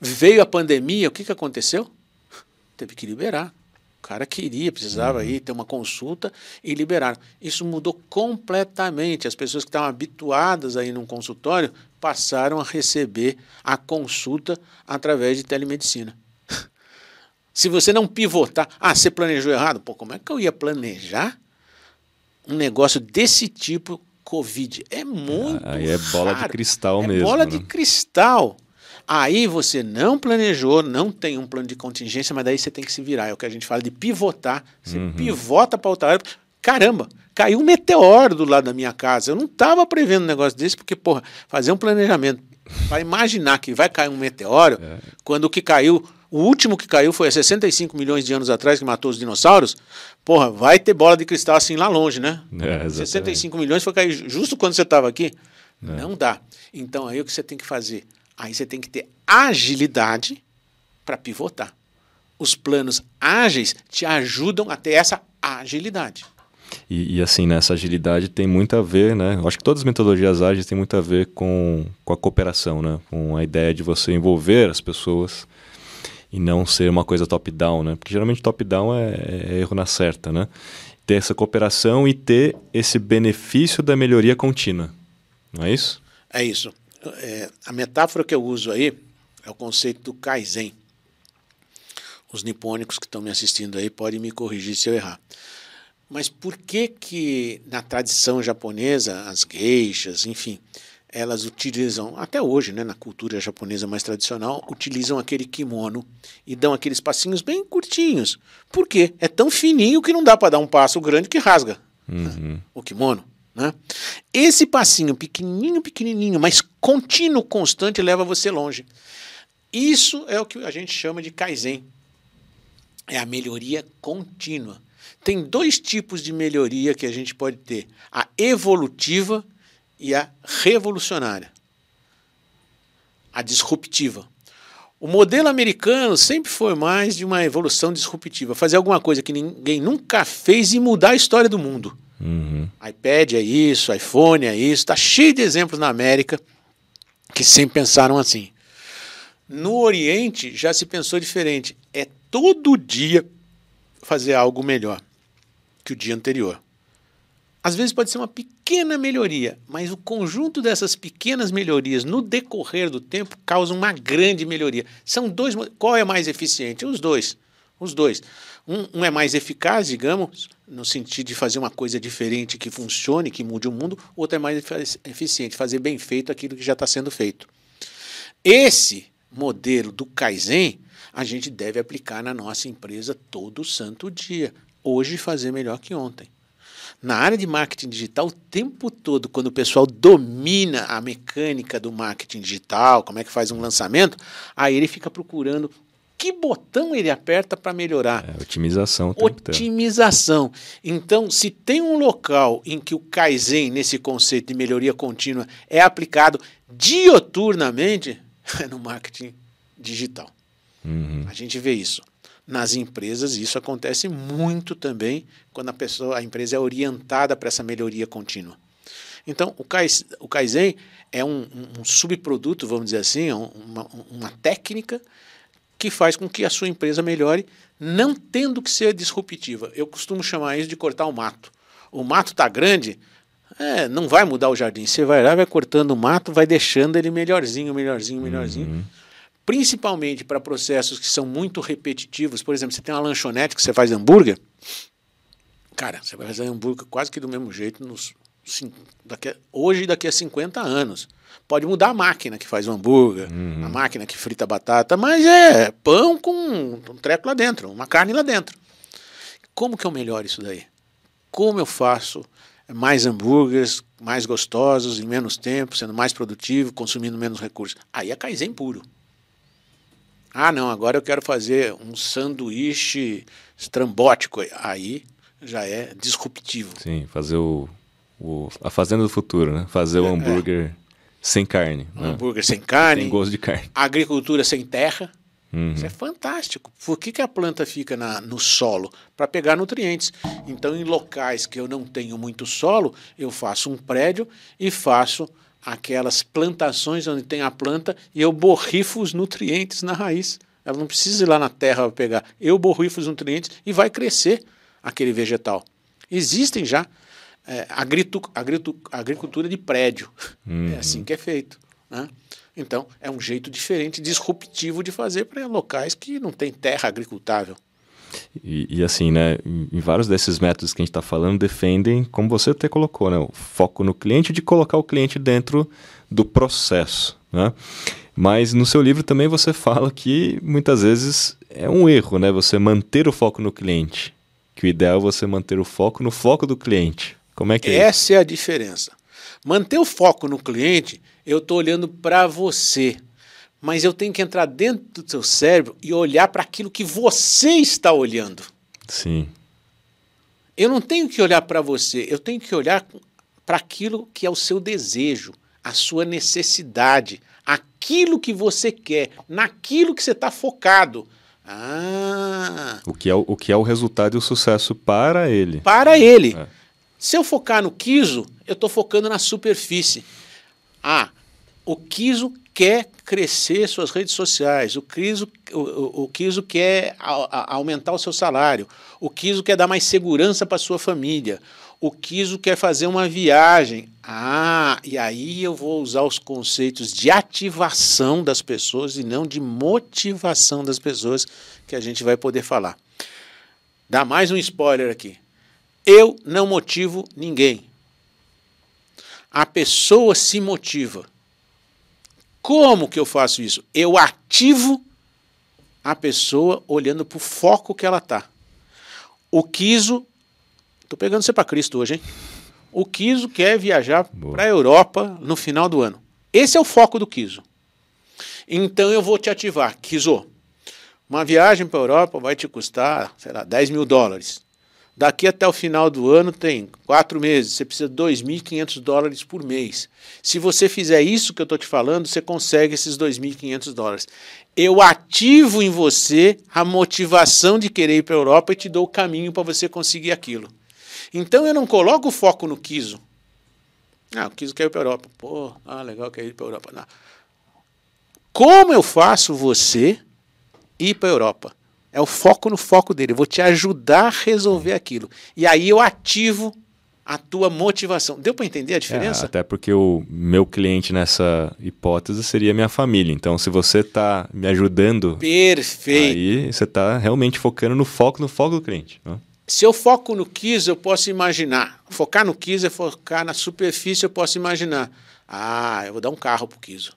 Veio a pandemia, o que, que aconteceu? Teve que liberar. O cara queria, precisava uhum. ir ter uma consulta e liberaram. Isso mudou completamente. As pessoas que estavam habituadas a ir num consultório passaram a receber a consulta através de telemedicina. Se você não pivotar, ah, você planejou errado? Pô, como é que eu ia planejar um negócio desse tipo Covid? É muito. Aí é bola raro. de cristal é mesmo. Bola né? de cristal. Aí você não planejou, não tem um plano de contingência, mas daí você tem que se virar. É o que a gente fala de pivotar. Você uhum. pivota para outra área. Caramba, caiu um meteoro do lado da minha casa. Eu não estava prevendo um negócio desse, porque, porra, fazer um planejamento para imaginar que vai cair um meteoro, é. quando o que caiu, o último que caiu foi há 65 milhões de anos atrás, que matou os dinossauros, porra, vai ter bola de cristal assim lá longe, né? É, 65 milhões foi cair justo quando você estava aqui. É. Não dá. Então aí o que você tem que fazer? Aí você tem que ter agilidade para pivotar. Os planos ágeis te ajudam a ter essa agilidade. E, e, assim, nessa agilidade tem muito a ver, né? Eu acho que todas as metodologias ágeis têm muito a ver com, com a cooperação, né? Com a ideia de você envolver as pessoas e não ser uma coisa top-down, né? Porque geralmente top-down é, é, erro na certa, né? Ter essa cooperação e ter esse benefício da melhoria contínua, não é isso? É isso é, a metáfora que eu uso aí é o conceito do Kaizen. Os nipônicos que estão me assistindo aí podem me corrigir se eu errar. Mas por que que na tradição japonesa, as geishas, enfim, elas utilizam, até hoje, né, na cultura japonesa mais tradicional, utilizam aquele kimono e dão aqueles passinhos bem curtinhos. Por quê? É tão fininho que não dá para dar um passo grande que rasga uhum. o kimono. Né? Esse passinho pequenininho, pequenininho, mas contínuo, constante, leva você longe. Isso é o que a gente chama de Kaizen. É a melhoria contínua. Tem dois tipos de melhoria que a gente pode ter: a evolutiva e a revolucionária. A disruptiva. O modelo americano sempre foi mais de uma evolução disruptiva, fazer alguma coisa que ninguém nunca fez e mudar a história do mundo. Uhum. iPad é isso, iPhone é isso, está cheio de exemplos na América que sempre pensaram assim. No Oriente já se pensou diferente. É todo dia fazer algo melhor que o dia anterior. Às vezes pode ser uma pequena melhoria, mas o conjunto dessas pequenas melhorias no decorrer do tempo causa uma grande melhoria. São dois. Qual é mais eficiente? Os dois. Os dois. Um, um, é mais eficaz, digamos, no sentido de fazer uma coisa diferente que funcione, que mude o mundo, o outro é mais eficiente, fazer bem feito aquilo que já está sendo feito. Esse modelo do Kaizen a gente deve aplicar na nossa empresa todo santo dia. Hoje fazer melhor que ontem. Na área de marketing digital, o tempo todo, quando o pessoal domina a mecânica do marketing digital, como é que faz um lançamento, aí ele fica procurando que botão ele aperta para melhorar? É, otimização. Otimização. Então, se tem um local em que o Kaizen, nesse conceito de melhoria contínua, é aplicado dioturnamente, é no marketing digital. Uhum. A gente vê isso. Nas empresas, isso acontece muito também quando a pessoa, a empresa é orientada para essa melhoria contínua. Então, o Kaizen é um, um subproduto, vamos dizer assim, é uma, uma técnica que faz com que a sua empresa melhore, não tendo que ser disruptiva. Eu costumo chamar isso de cortar o mato. O mato está grande, é, não vai mudar o jardim. Você vai lá, vai cortando o mato, vai deixando ele melhorzinho, melhorzinho, melhorzinho. Uhum. Principalmente para processos que são muito repetitivos. Por exemplo, você tem uma lanchonete que você faz hambúrguer. Cara, você vai fazer hambúrguer quase que do mesmo jeito nos, daqui a, hoje e daqui a 50 anos. Pode mudar a máquina que faz o hambúrguer, uhum. a máquina que frita batata, mas é pão com um treco lá dentro, uma carne lá dentro. Como que eu melhoro isso daí? Como eu faço mais hambúrgueres, mais gostosos, em menos tempo, sendo mais produtivo, consumindo menos recursos? Aí é Kaizen puro. Ah, não, agora eu quero fazer um sanduíche estrambótico. Aí já é disruptivo. Sim, fazer o, o a fazenda do futuro, né? Fazer o é, hambúrguer é. sem carne. Um né? hambúrguer sem carne. Sem gosto de carne. Agricultura sem terra. Uhum. Isso é fantástico. Por que, que a planta fica na, no solo? Para pegar nutrientes. Então, em locais que eu não tenho muito solo, eu faço um prédio e faço aquelas plantações onde tem a planta e eu borrifo os nutrientes na raiz. Ela não precisa ir lá na terra para pegar. Eu borrifo os nutrientes e vai crescer aquele vegetal. Existem já é, agritu, agritu, agricultura de prédio. Uhum. É assim que é feito. Né? Então, é um jeito diferente, disruptivo de fazer para locais que não tem terra agricultável. E, e, assim, né, em vários desses métodos que a gente está falando, defendem, como você até colocou, né, o foco no cliente de colocar o cliente dentro do processo. Né? Mas no seu livro também você fala que muitas vezes é um erro né, você manter o foco no cliente. Que o ideal é você manter o foco no foco do cliente. Como é que é Essa é a diferença. Manter o foco no cliente, eu estou olhando para você mas eu tenho que entrar dentro do seu cérebro e olhar para aquilo que você está olhando. Sim. Eu não tenho que olhar para você, eu tenho que olhar para aquilo que é o seu desejo, a sua necessidade, aquilo que você quer, naquilo que você está focado. Ah. O que, é, o que é o resultado e o sucesso para ele. Para ele. É. Se eu focar no quiso, eu estou focando na superfície. Ah, o quiso quer crescer suas redes sociais, o Kiso, o, o quer aumentar o seu salário, o Kiso quer dar mais segurança para sua família, o Kiso quer fazer uma viagem. Ah, e aí eu vou usar os conceitos de ativação das pessoas e não de motivação das pessoas que a gente vai poder falar. Dá mais um spoiler aqui. Eu não motivo ninguém. A pessoa se motiva. Como que eu faço isso? Eu ativo a pessoa olhando para o foco que ela está. O Kiso, estou pegando você para Cristo hoje, hein? O Kiso quer viajar para a Europa no final do ano. Esse é o foco do Kiso. Então eu vou te ativar. Kiso, uma viagem para a Europa vai te custar, sei lá, 10 mil dólares. Daqui até o final do ano tem quatro meses, você precisa de 2.500 dólares por mês. Se você fizer isso que eu estou te falando, você consegue esses 2.500 dólares. Eu ativo em você a motivação de querer ir para a Europa e te dou o caminho para você conseguir aquilo. Então eu não coloco o foco no Kiso. Ah, o Kiso quer ir para a Europa. Pô, ah, legal, quer ir para a Europa. Não. Como eu faço você ir para a Europa? É o foco no foco dele. Eu vou te ajudar a resolver aquilo. E aí eu ativo a tua motivação. Deu para entender a diferença? É, até porque o meu cliente nessa hipótese seria minha família. Então, se você está me ajudando, perfeito. Aí você está realmente focando no foco no foco do cliente. Né? Se eu foco no KISS, eu posso imaginar. Focar no KISS é focar na superfície, eu posso imaginar. Ah, eu vou dar um carro pro KISS.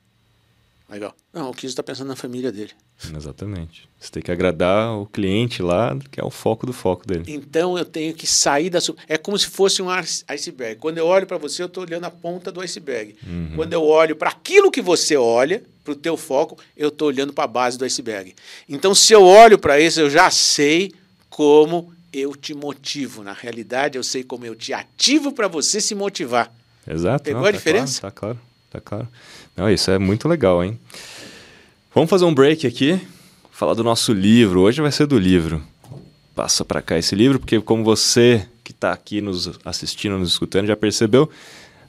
Legal. Não, o KISS está pensando na família dele. Exatamente. Você tem que agradar o cliente lá, que é o foco do foco dele. Então eu tenho que sair da. É como se fosse um iceberg. Quando eu olho para você, eu estou olhando a ponta do iceberg. Uhum. Quando eu olho para aquilo que você olha, para o teu foco, eu estou olhando para a base do iceberg. Então, se eu olho para isso, eu já sei como eu te motivo. Na realidade, eu sei como eu te ativo para você se motivar. Exato. Pegou Não, a tá diferença? Claro, tá claro, tá claro. Não, isso é muito legal, hein? Vamos fazer um break aqui, falar do nosso livro. Hoje vai ser do livro. Passa para cá esse livro, porque como você que está aqui nos assistindo, nos escutando, já percebeu,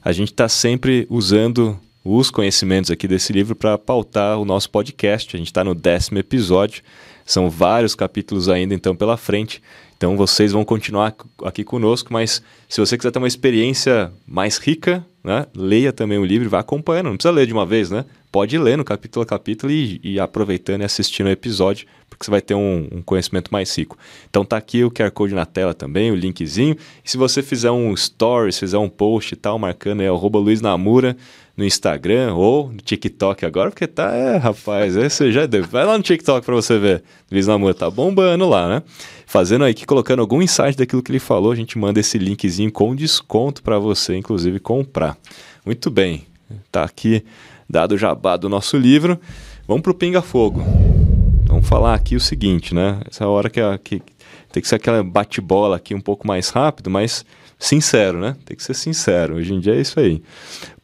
a gente está sempre usando os conhecimentos aqui desse livro para pautar o nosso podcast. A gente está no décimo episódio, são vários capítulos ainda então pela frente. Então vocês vão continuar aqui conosco, mas se você quiser ter uma experiência mais rica, né, leia também o livro e vá acompanhando. Não precisa ler de uma vez, né? Pode ir lendo capítulo a capítulo e, e aproveitando e assistindo o episódio, porque você vai ter um, um, conhecimento mais rico. Então tá aqui o QR Code na tela também, o linkzinho. E se você fizer um story, fizer um post e tal, marcando aí, arroba Luiz Namura, no Instagram ou no TikTok agora, porque tá, é, rapaz, você já deu. Vai lá no TikTok para você ver. Luiz Namor tá bombando lá, né? Fazendo aí, colocando algum insight daquilo que ele falou, a gente manda esse linkzinho com desconto para você, inclusive, comprar. Muito bem, tá aqui dado o jabá do nosso livro. Vamos pro Pinga Fogo. vamos falar aqui o seguinte, né? Essa hora que, que tem que ser aquela bate-bola aqui um pouco mais rápido, mas sincero, né? Tem que ser sincero. Hoje em dia é isso aí.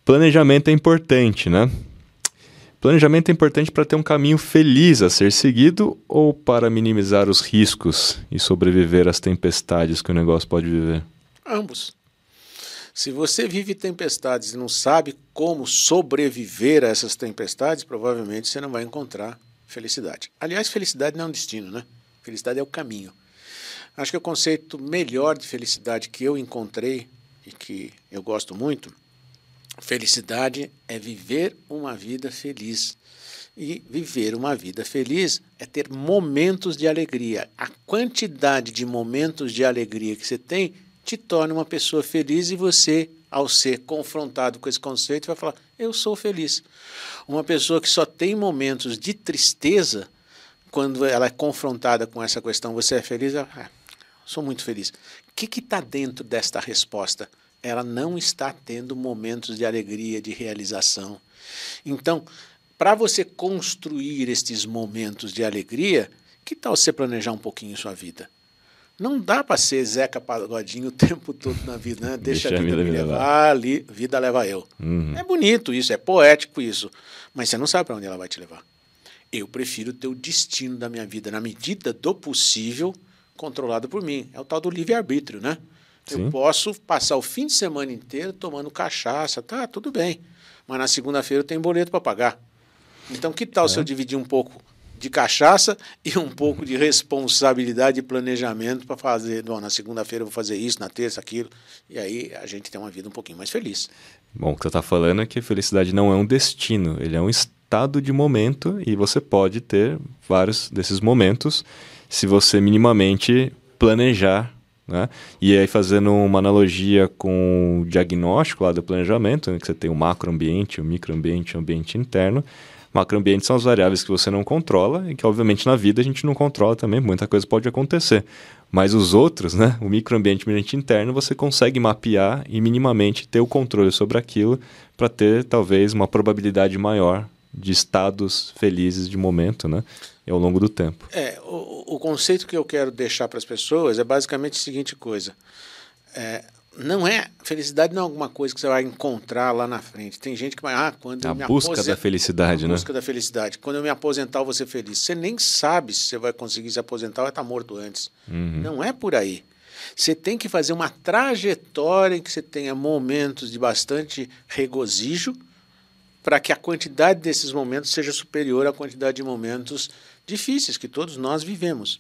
Planejamento é importante, né? Planejamento é importante para ter um caminho feliz a ser seguido ou para minimizar os riscos e sobreviver às tempestades que o negócio pode viver? Ambos. Se você vive tempestades e não sabe como sobreviver a essas tempestades, provavelmente você não vai encontrar felicidade. Aliás, felicidade não é um destino, né? Felicidade é o caminho. Acho que o conceito melhor de felicidade que eu encontrei e que eu gosto muito Felicidade é viver uma vida feliz. E viver uma vida feliz é ter momentos de alegria. A quantidade de momentos de alegria que você tem te torna uma pessoa feliz e você, ao ser confrontado com esse conceito, vai falar: Eu sou feliz. Uma pessoa que só tem momentos de tristeza, quando ela é confrontada com essa questão: Você é feliz? Ela, ah, sou muito feliz. O que está dentro desta resposta? Ela não está tendo momentos de alegria, de realização. Então, para você construir estes momentos de alegria, que tal você planejar um pouquinho sua vida? Não dá para ser Zeca Pagodinho o tempo todo na vida, né? Deixa, Deixa a vida, me levar, levar. Ali, vida leva eu. Uhum. É bonito isso, é poético isso, mas você não sabe para onde ela vai te levar. Eu prefiro ter o destino da minha vida, na medida do possível, controlado por mim. É o tal do livre-arbítrio, né? Sim. Eu posso passar o fim de semana inteiro tomando cachaça, tá, tudo bem. Mas na segunda-feira eu tenho boleto para pagar. Então, que tal é. se eu dividir um pouco de cachaça e um pouco de responsabilidade e planejamento para fazer, bom, na segunda-feira eu vou fazer isso, na terça aquilo, e aí a gente tem uma vida um pouquinho mais feliz. Bom, o que você está falando é que felicidade não é um destino, ele é um estado de momento e você pode ter vários desses momentos se você minimamente planejar né? E aí, fazendo uma analogia com o diagnóstico lá do planejamento, né, que você tem o macroambiente, o microambiente, o ambiente interno. Macroambiente são as variáveis que você não controla e que, obviamente, na vida a gente não controla também, muita coisa pode acontecer. Mas os outros, né, o microambiente e o ambiente interno, você consegue mapear e minimamente ter o controle sobre aquilo para ter, talvez, uma probabilidade maior de estados felizes de momento, né? ao longo do tempo. É, o, o conceito que eu quero deixar para as pessoas é basicamente a seguinte coisa. É, não é felicidade não é alguma coisa que você vai encontrar lá na frente. Tem gente que vai, ah, quando a eu me busca aposent... da felicidade, a né? busca da felicidade. Quando eu me aposentar, eu vou ser feliz. Você nem sabe se você vai conseguir se aposentar ou vai estar morto antes. Uhum. Não é por aí. Você tem que fazer uma trajetória em que você tenha momentos de bastante regozijo, para que a quantidade desses momentos seja superior à quantidade de momentos difíceis que todos nós vivemos.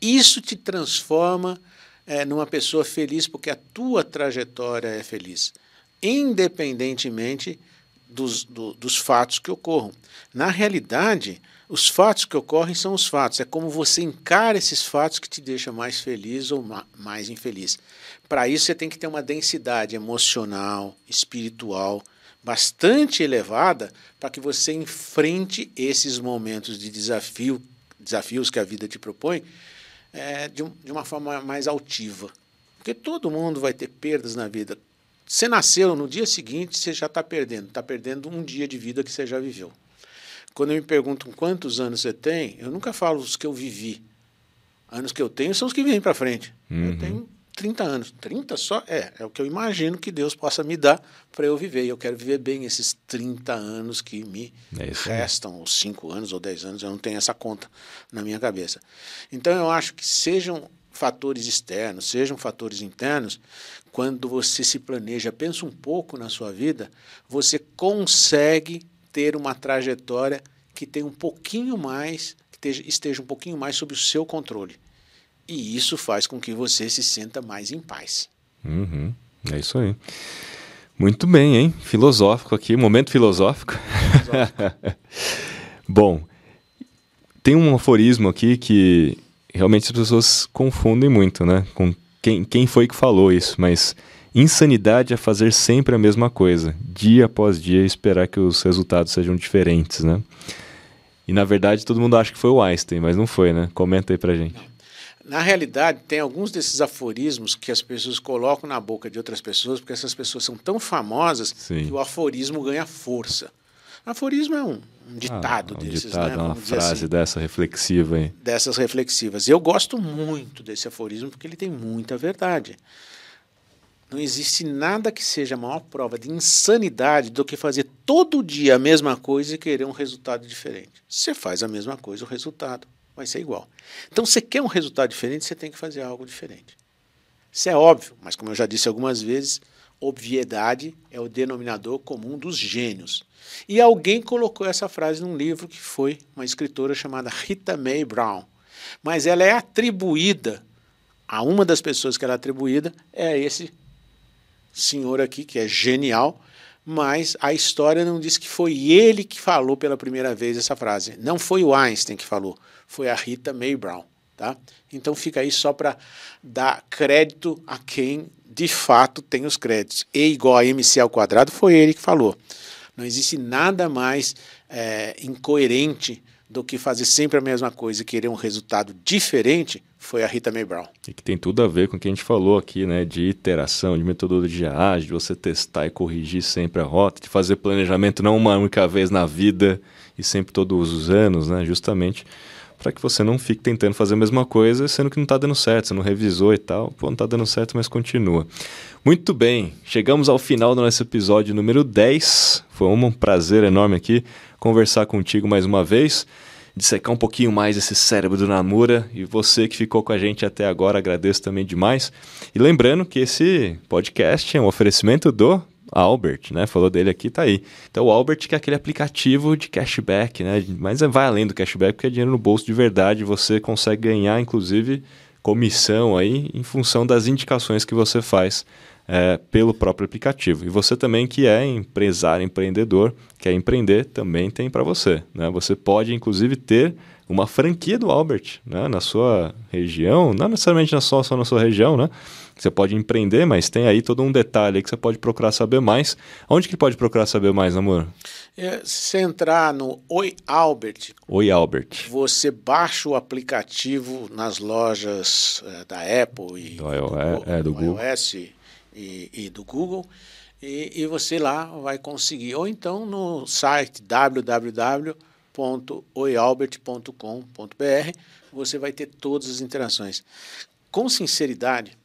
Isso te transforma é, numa pessoa feliz porque a tua trajetória é feliz, independentemente dos, do, dos fatos que ocorram. Na realidade, os fatos que ocorrem são os fatos. É como você encara esses fatos que te deixa mais feliz ou mais infeliz. Para isso, você tem que ter uma densidade emocional, espiritual, bastante elevada para que você enfrente esses momentos de desafio, desafios que a vida te propõe, é, de, um, de uma forma mais altiva. Porque todo mundo vai ter perdas na vida. Você nasceu, no dia seguinte você já está perdendo. Está perdendo um dia de vida que você já viveu. Quando me perguntam quantos anos você tem, eu nunca falo os que eu vivi. Anos que eu tenho são os que vêm para frente. Uhum. Eu tenho 30 anos. 30 só? É, é o que eu imagino que Deus possa me dar para eu viver. E eu quero viver bem esses 30 anos que me é restam, ou 5 anos ou 10 anos, eu não tenho essa conta na minha cabeça. Então eu acho que sejam fatores externos, sejam fatores internos, quando você se planeja, pensa um pouco na sua vida, você consegue ter uma trajetória que tenha um pouquinho mais, que esteja, esteja um pouquinho mais sob o seu controle. E isso faz com que você se sinta mais em paz. Uhum, é isso aí. Muito bem, hein? Filosófico aqui, momento filosófico. filosófico. Bom, tem um aforismo aqui que realmente as pessoas confundem muito, né? Com quem, quem foi que falou isso, mas insanidade é fazer sempre a mesma coisa, dia após dia, esperar que os resultados sejam diferentes, né? E na verdade todo mundo acha que foi o Einstein, mas não foi, né? Comenta aí pra gente. Na realidade, tem alguns desses aforismos que as pessoas colocam na boca de outras pessoas, porque essas pessoas são tão famosas Sim. que o aforismo ganha força. Aforismo é um, um ditado ah, um desses, ditado, né? uma frase assim. dessa reflexiva aí. dessas reflexivas. Eu gosto muito desse aforismo porque ele tem muita verdade. Não existe nada que seja a maior prova de insanidade do que fazer todo dia a mesma coisa e querer um resultado diferente. Você faz a mesma coisa, o resultado vai ser igual. Então, você quer um resultado diferente, você tem que fazer algo diferente. Isso é óbvio, mas como eu já disse algumas vezes, obviedade é o denominador comum dos gênios. E alguém colocou essa frase num livro que foi uma escritora chamada Rita Mae Brown. Mas ela é atribuída a uma das pessoas que ela é atribuída é esse senhor aqui que é genial, mas a história não diz que foi ele que falou pela primeira vez essa frase. Não foi o Einstein que falou, foi a Rita Mae Brown, tá? Então fica aí só para dar crédito a quem de fato tem os créditos. E igual a MC ao quadrado foi ele que falou. Não existe nada mais é, incoerente do que fazer sempre a mesma coisa e querer um resultado diferente, foi a Rita Mae Brown. E que tem tudo a ver com o que a gente falou aqui, né? De iteração, de metodologia ágil, de você testar e corrigir sempre a rota, de fazer planejamento não uma única vez na vida e sempre todos os anos, né? Justamente para que você não fique tentando fazer a mesma coisa, sendo que não está dando certo, você não revisou e tal. Pô, não está dando certo, mas continua. Muito bem, chegamos ao final do nosso episódio número 10. Foi um prazer enorme aqui conversar contigo mais uma vez, dissecar um pouquinho mais esse cérebro do Namura. E você que ficou com a gente até agora, agradeço também demais. E lembrando que esse podcast é um oferecimento do Albert, né? Falou dele aqui, tá aí. Então o Albert que é aquele aplicativo de cashback, né? Mas vai além do cashback, porque é dinheiro no bolso de verdade, você consegue ganhar, inclusive, comissão aí em função das indicações que você faz é, pelo próprio aplicativo. E você também que é empresário, empreendedor, quer empreender, também tem para você. Né? Você pode, inclusive, ter uma franquia do Albert né? na sua região, não necessariamente na sua, só na sua região, né? Você pode empreender, mas tem aí todo um detalhe que você pode procurar saber mais. Onde que pode procurar saber mais, amor? É, se você entrar no Oi Albert, Oi Albert. você baixa o aplicativo nas lojas é, da Apple e do, iOS, é, do Google. iOS e, e, do Google e, e, você lá vai conseguir. Ou então no site www.oialbert.com.br você vai ter todas as interações. Com sinceridade,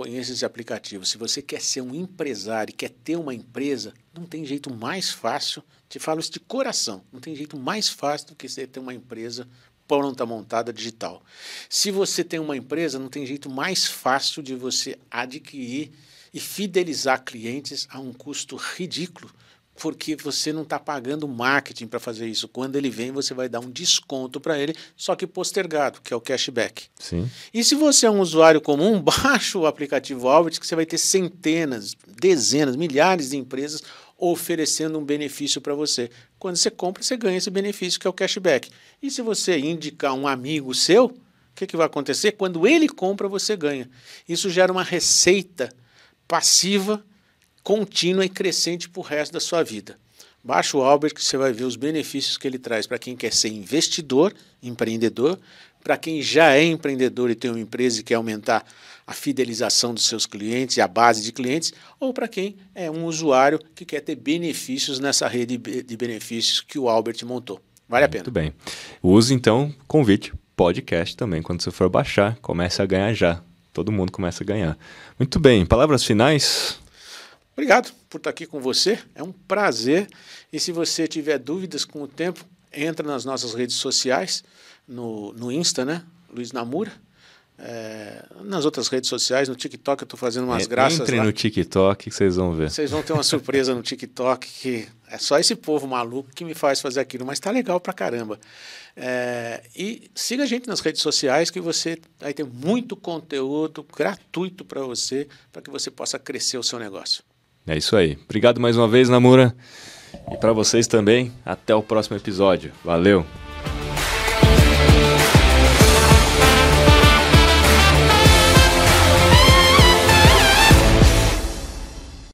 conheça esse aplicativo. Se você quer ser um empresário, quer ter uma empresa, não tem jeito mais fácil, te falo isso de coração, não tem jeito mais fácil do que você ter uma empresa pronta montada digital. Se você tem uma empresa, não tem jeito mais fácil de você adquirir e fidelizar clientes a um custo ridículo porque você não está pagando marketing para fazer isso. Quando ele vem, você vai dar um desconto para ele, só que postergado, que é o cashback. Sim. E se você é um usuário comum, baixa o aplicativo Albert, que você vai ter centenas, dezenas, milhares de empresas oferecendo um benefício para você. Quando você compra, você ganha esse benefício, que é o cashback. E se você indicar um amigo seu, o que, que vai acontecer? Quando ele compra, você ganha. Isso gera uma receita passiva contínua e crescente para o resto da sua vida. Baixa o Albert que você vai ver os benefícios que ele traz para quem quer ser investidor, empreendedor, para quem já é empreendedor e tem uma empresa e quer aumentar a fidelização dos seus clientes e a base de clientes, ou para quem é um usuário que quer ter benefícios nessa rede de benefícios que o Albert montou. Vale a pena. Muito bem. Use então convite podcast também quando você for baixar, comece a ganhar já. Todo mundo começa a ganhar. Muito bem. Palavras finais. Obrigado por estar aqui com você. É um prazer. E se você tiver dúvidas com o tempo, entra nas nossas redes sociais, no, no Insta, né? Luiz Namura. É, nas outras redes sociais, no TikTok eu estou fazendo umas é, graças Entrem lá. no TikTok que vocês vão ver. Vocês vão ter uma surpresa no TikTok que é só esse povo maluco que me faz fazer aquilo, mas tá legal pra caramba. É, e siga a gente nas redes sociais que você vai ter muito conteúdo gratuito para você, para que você possa crescer o seu negócio. É isso aí. Obrigado mais uma vez, Namura. E para vocês também, até o próximo episódio. Valeu!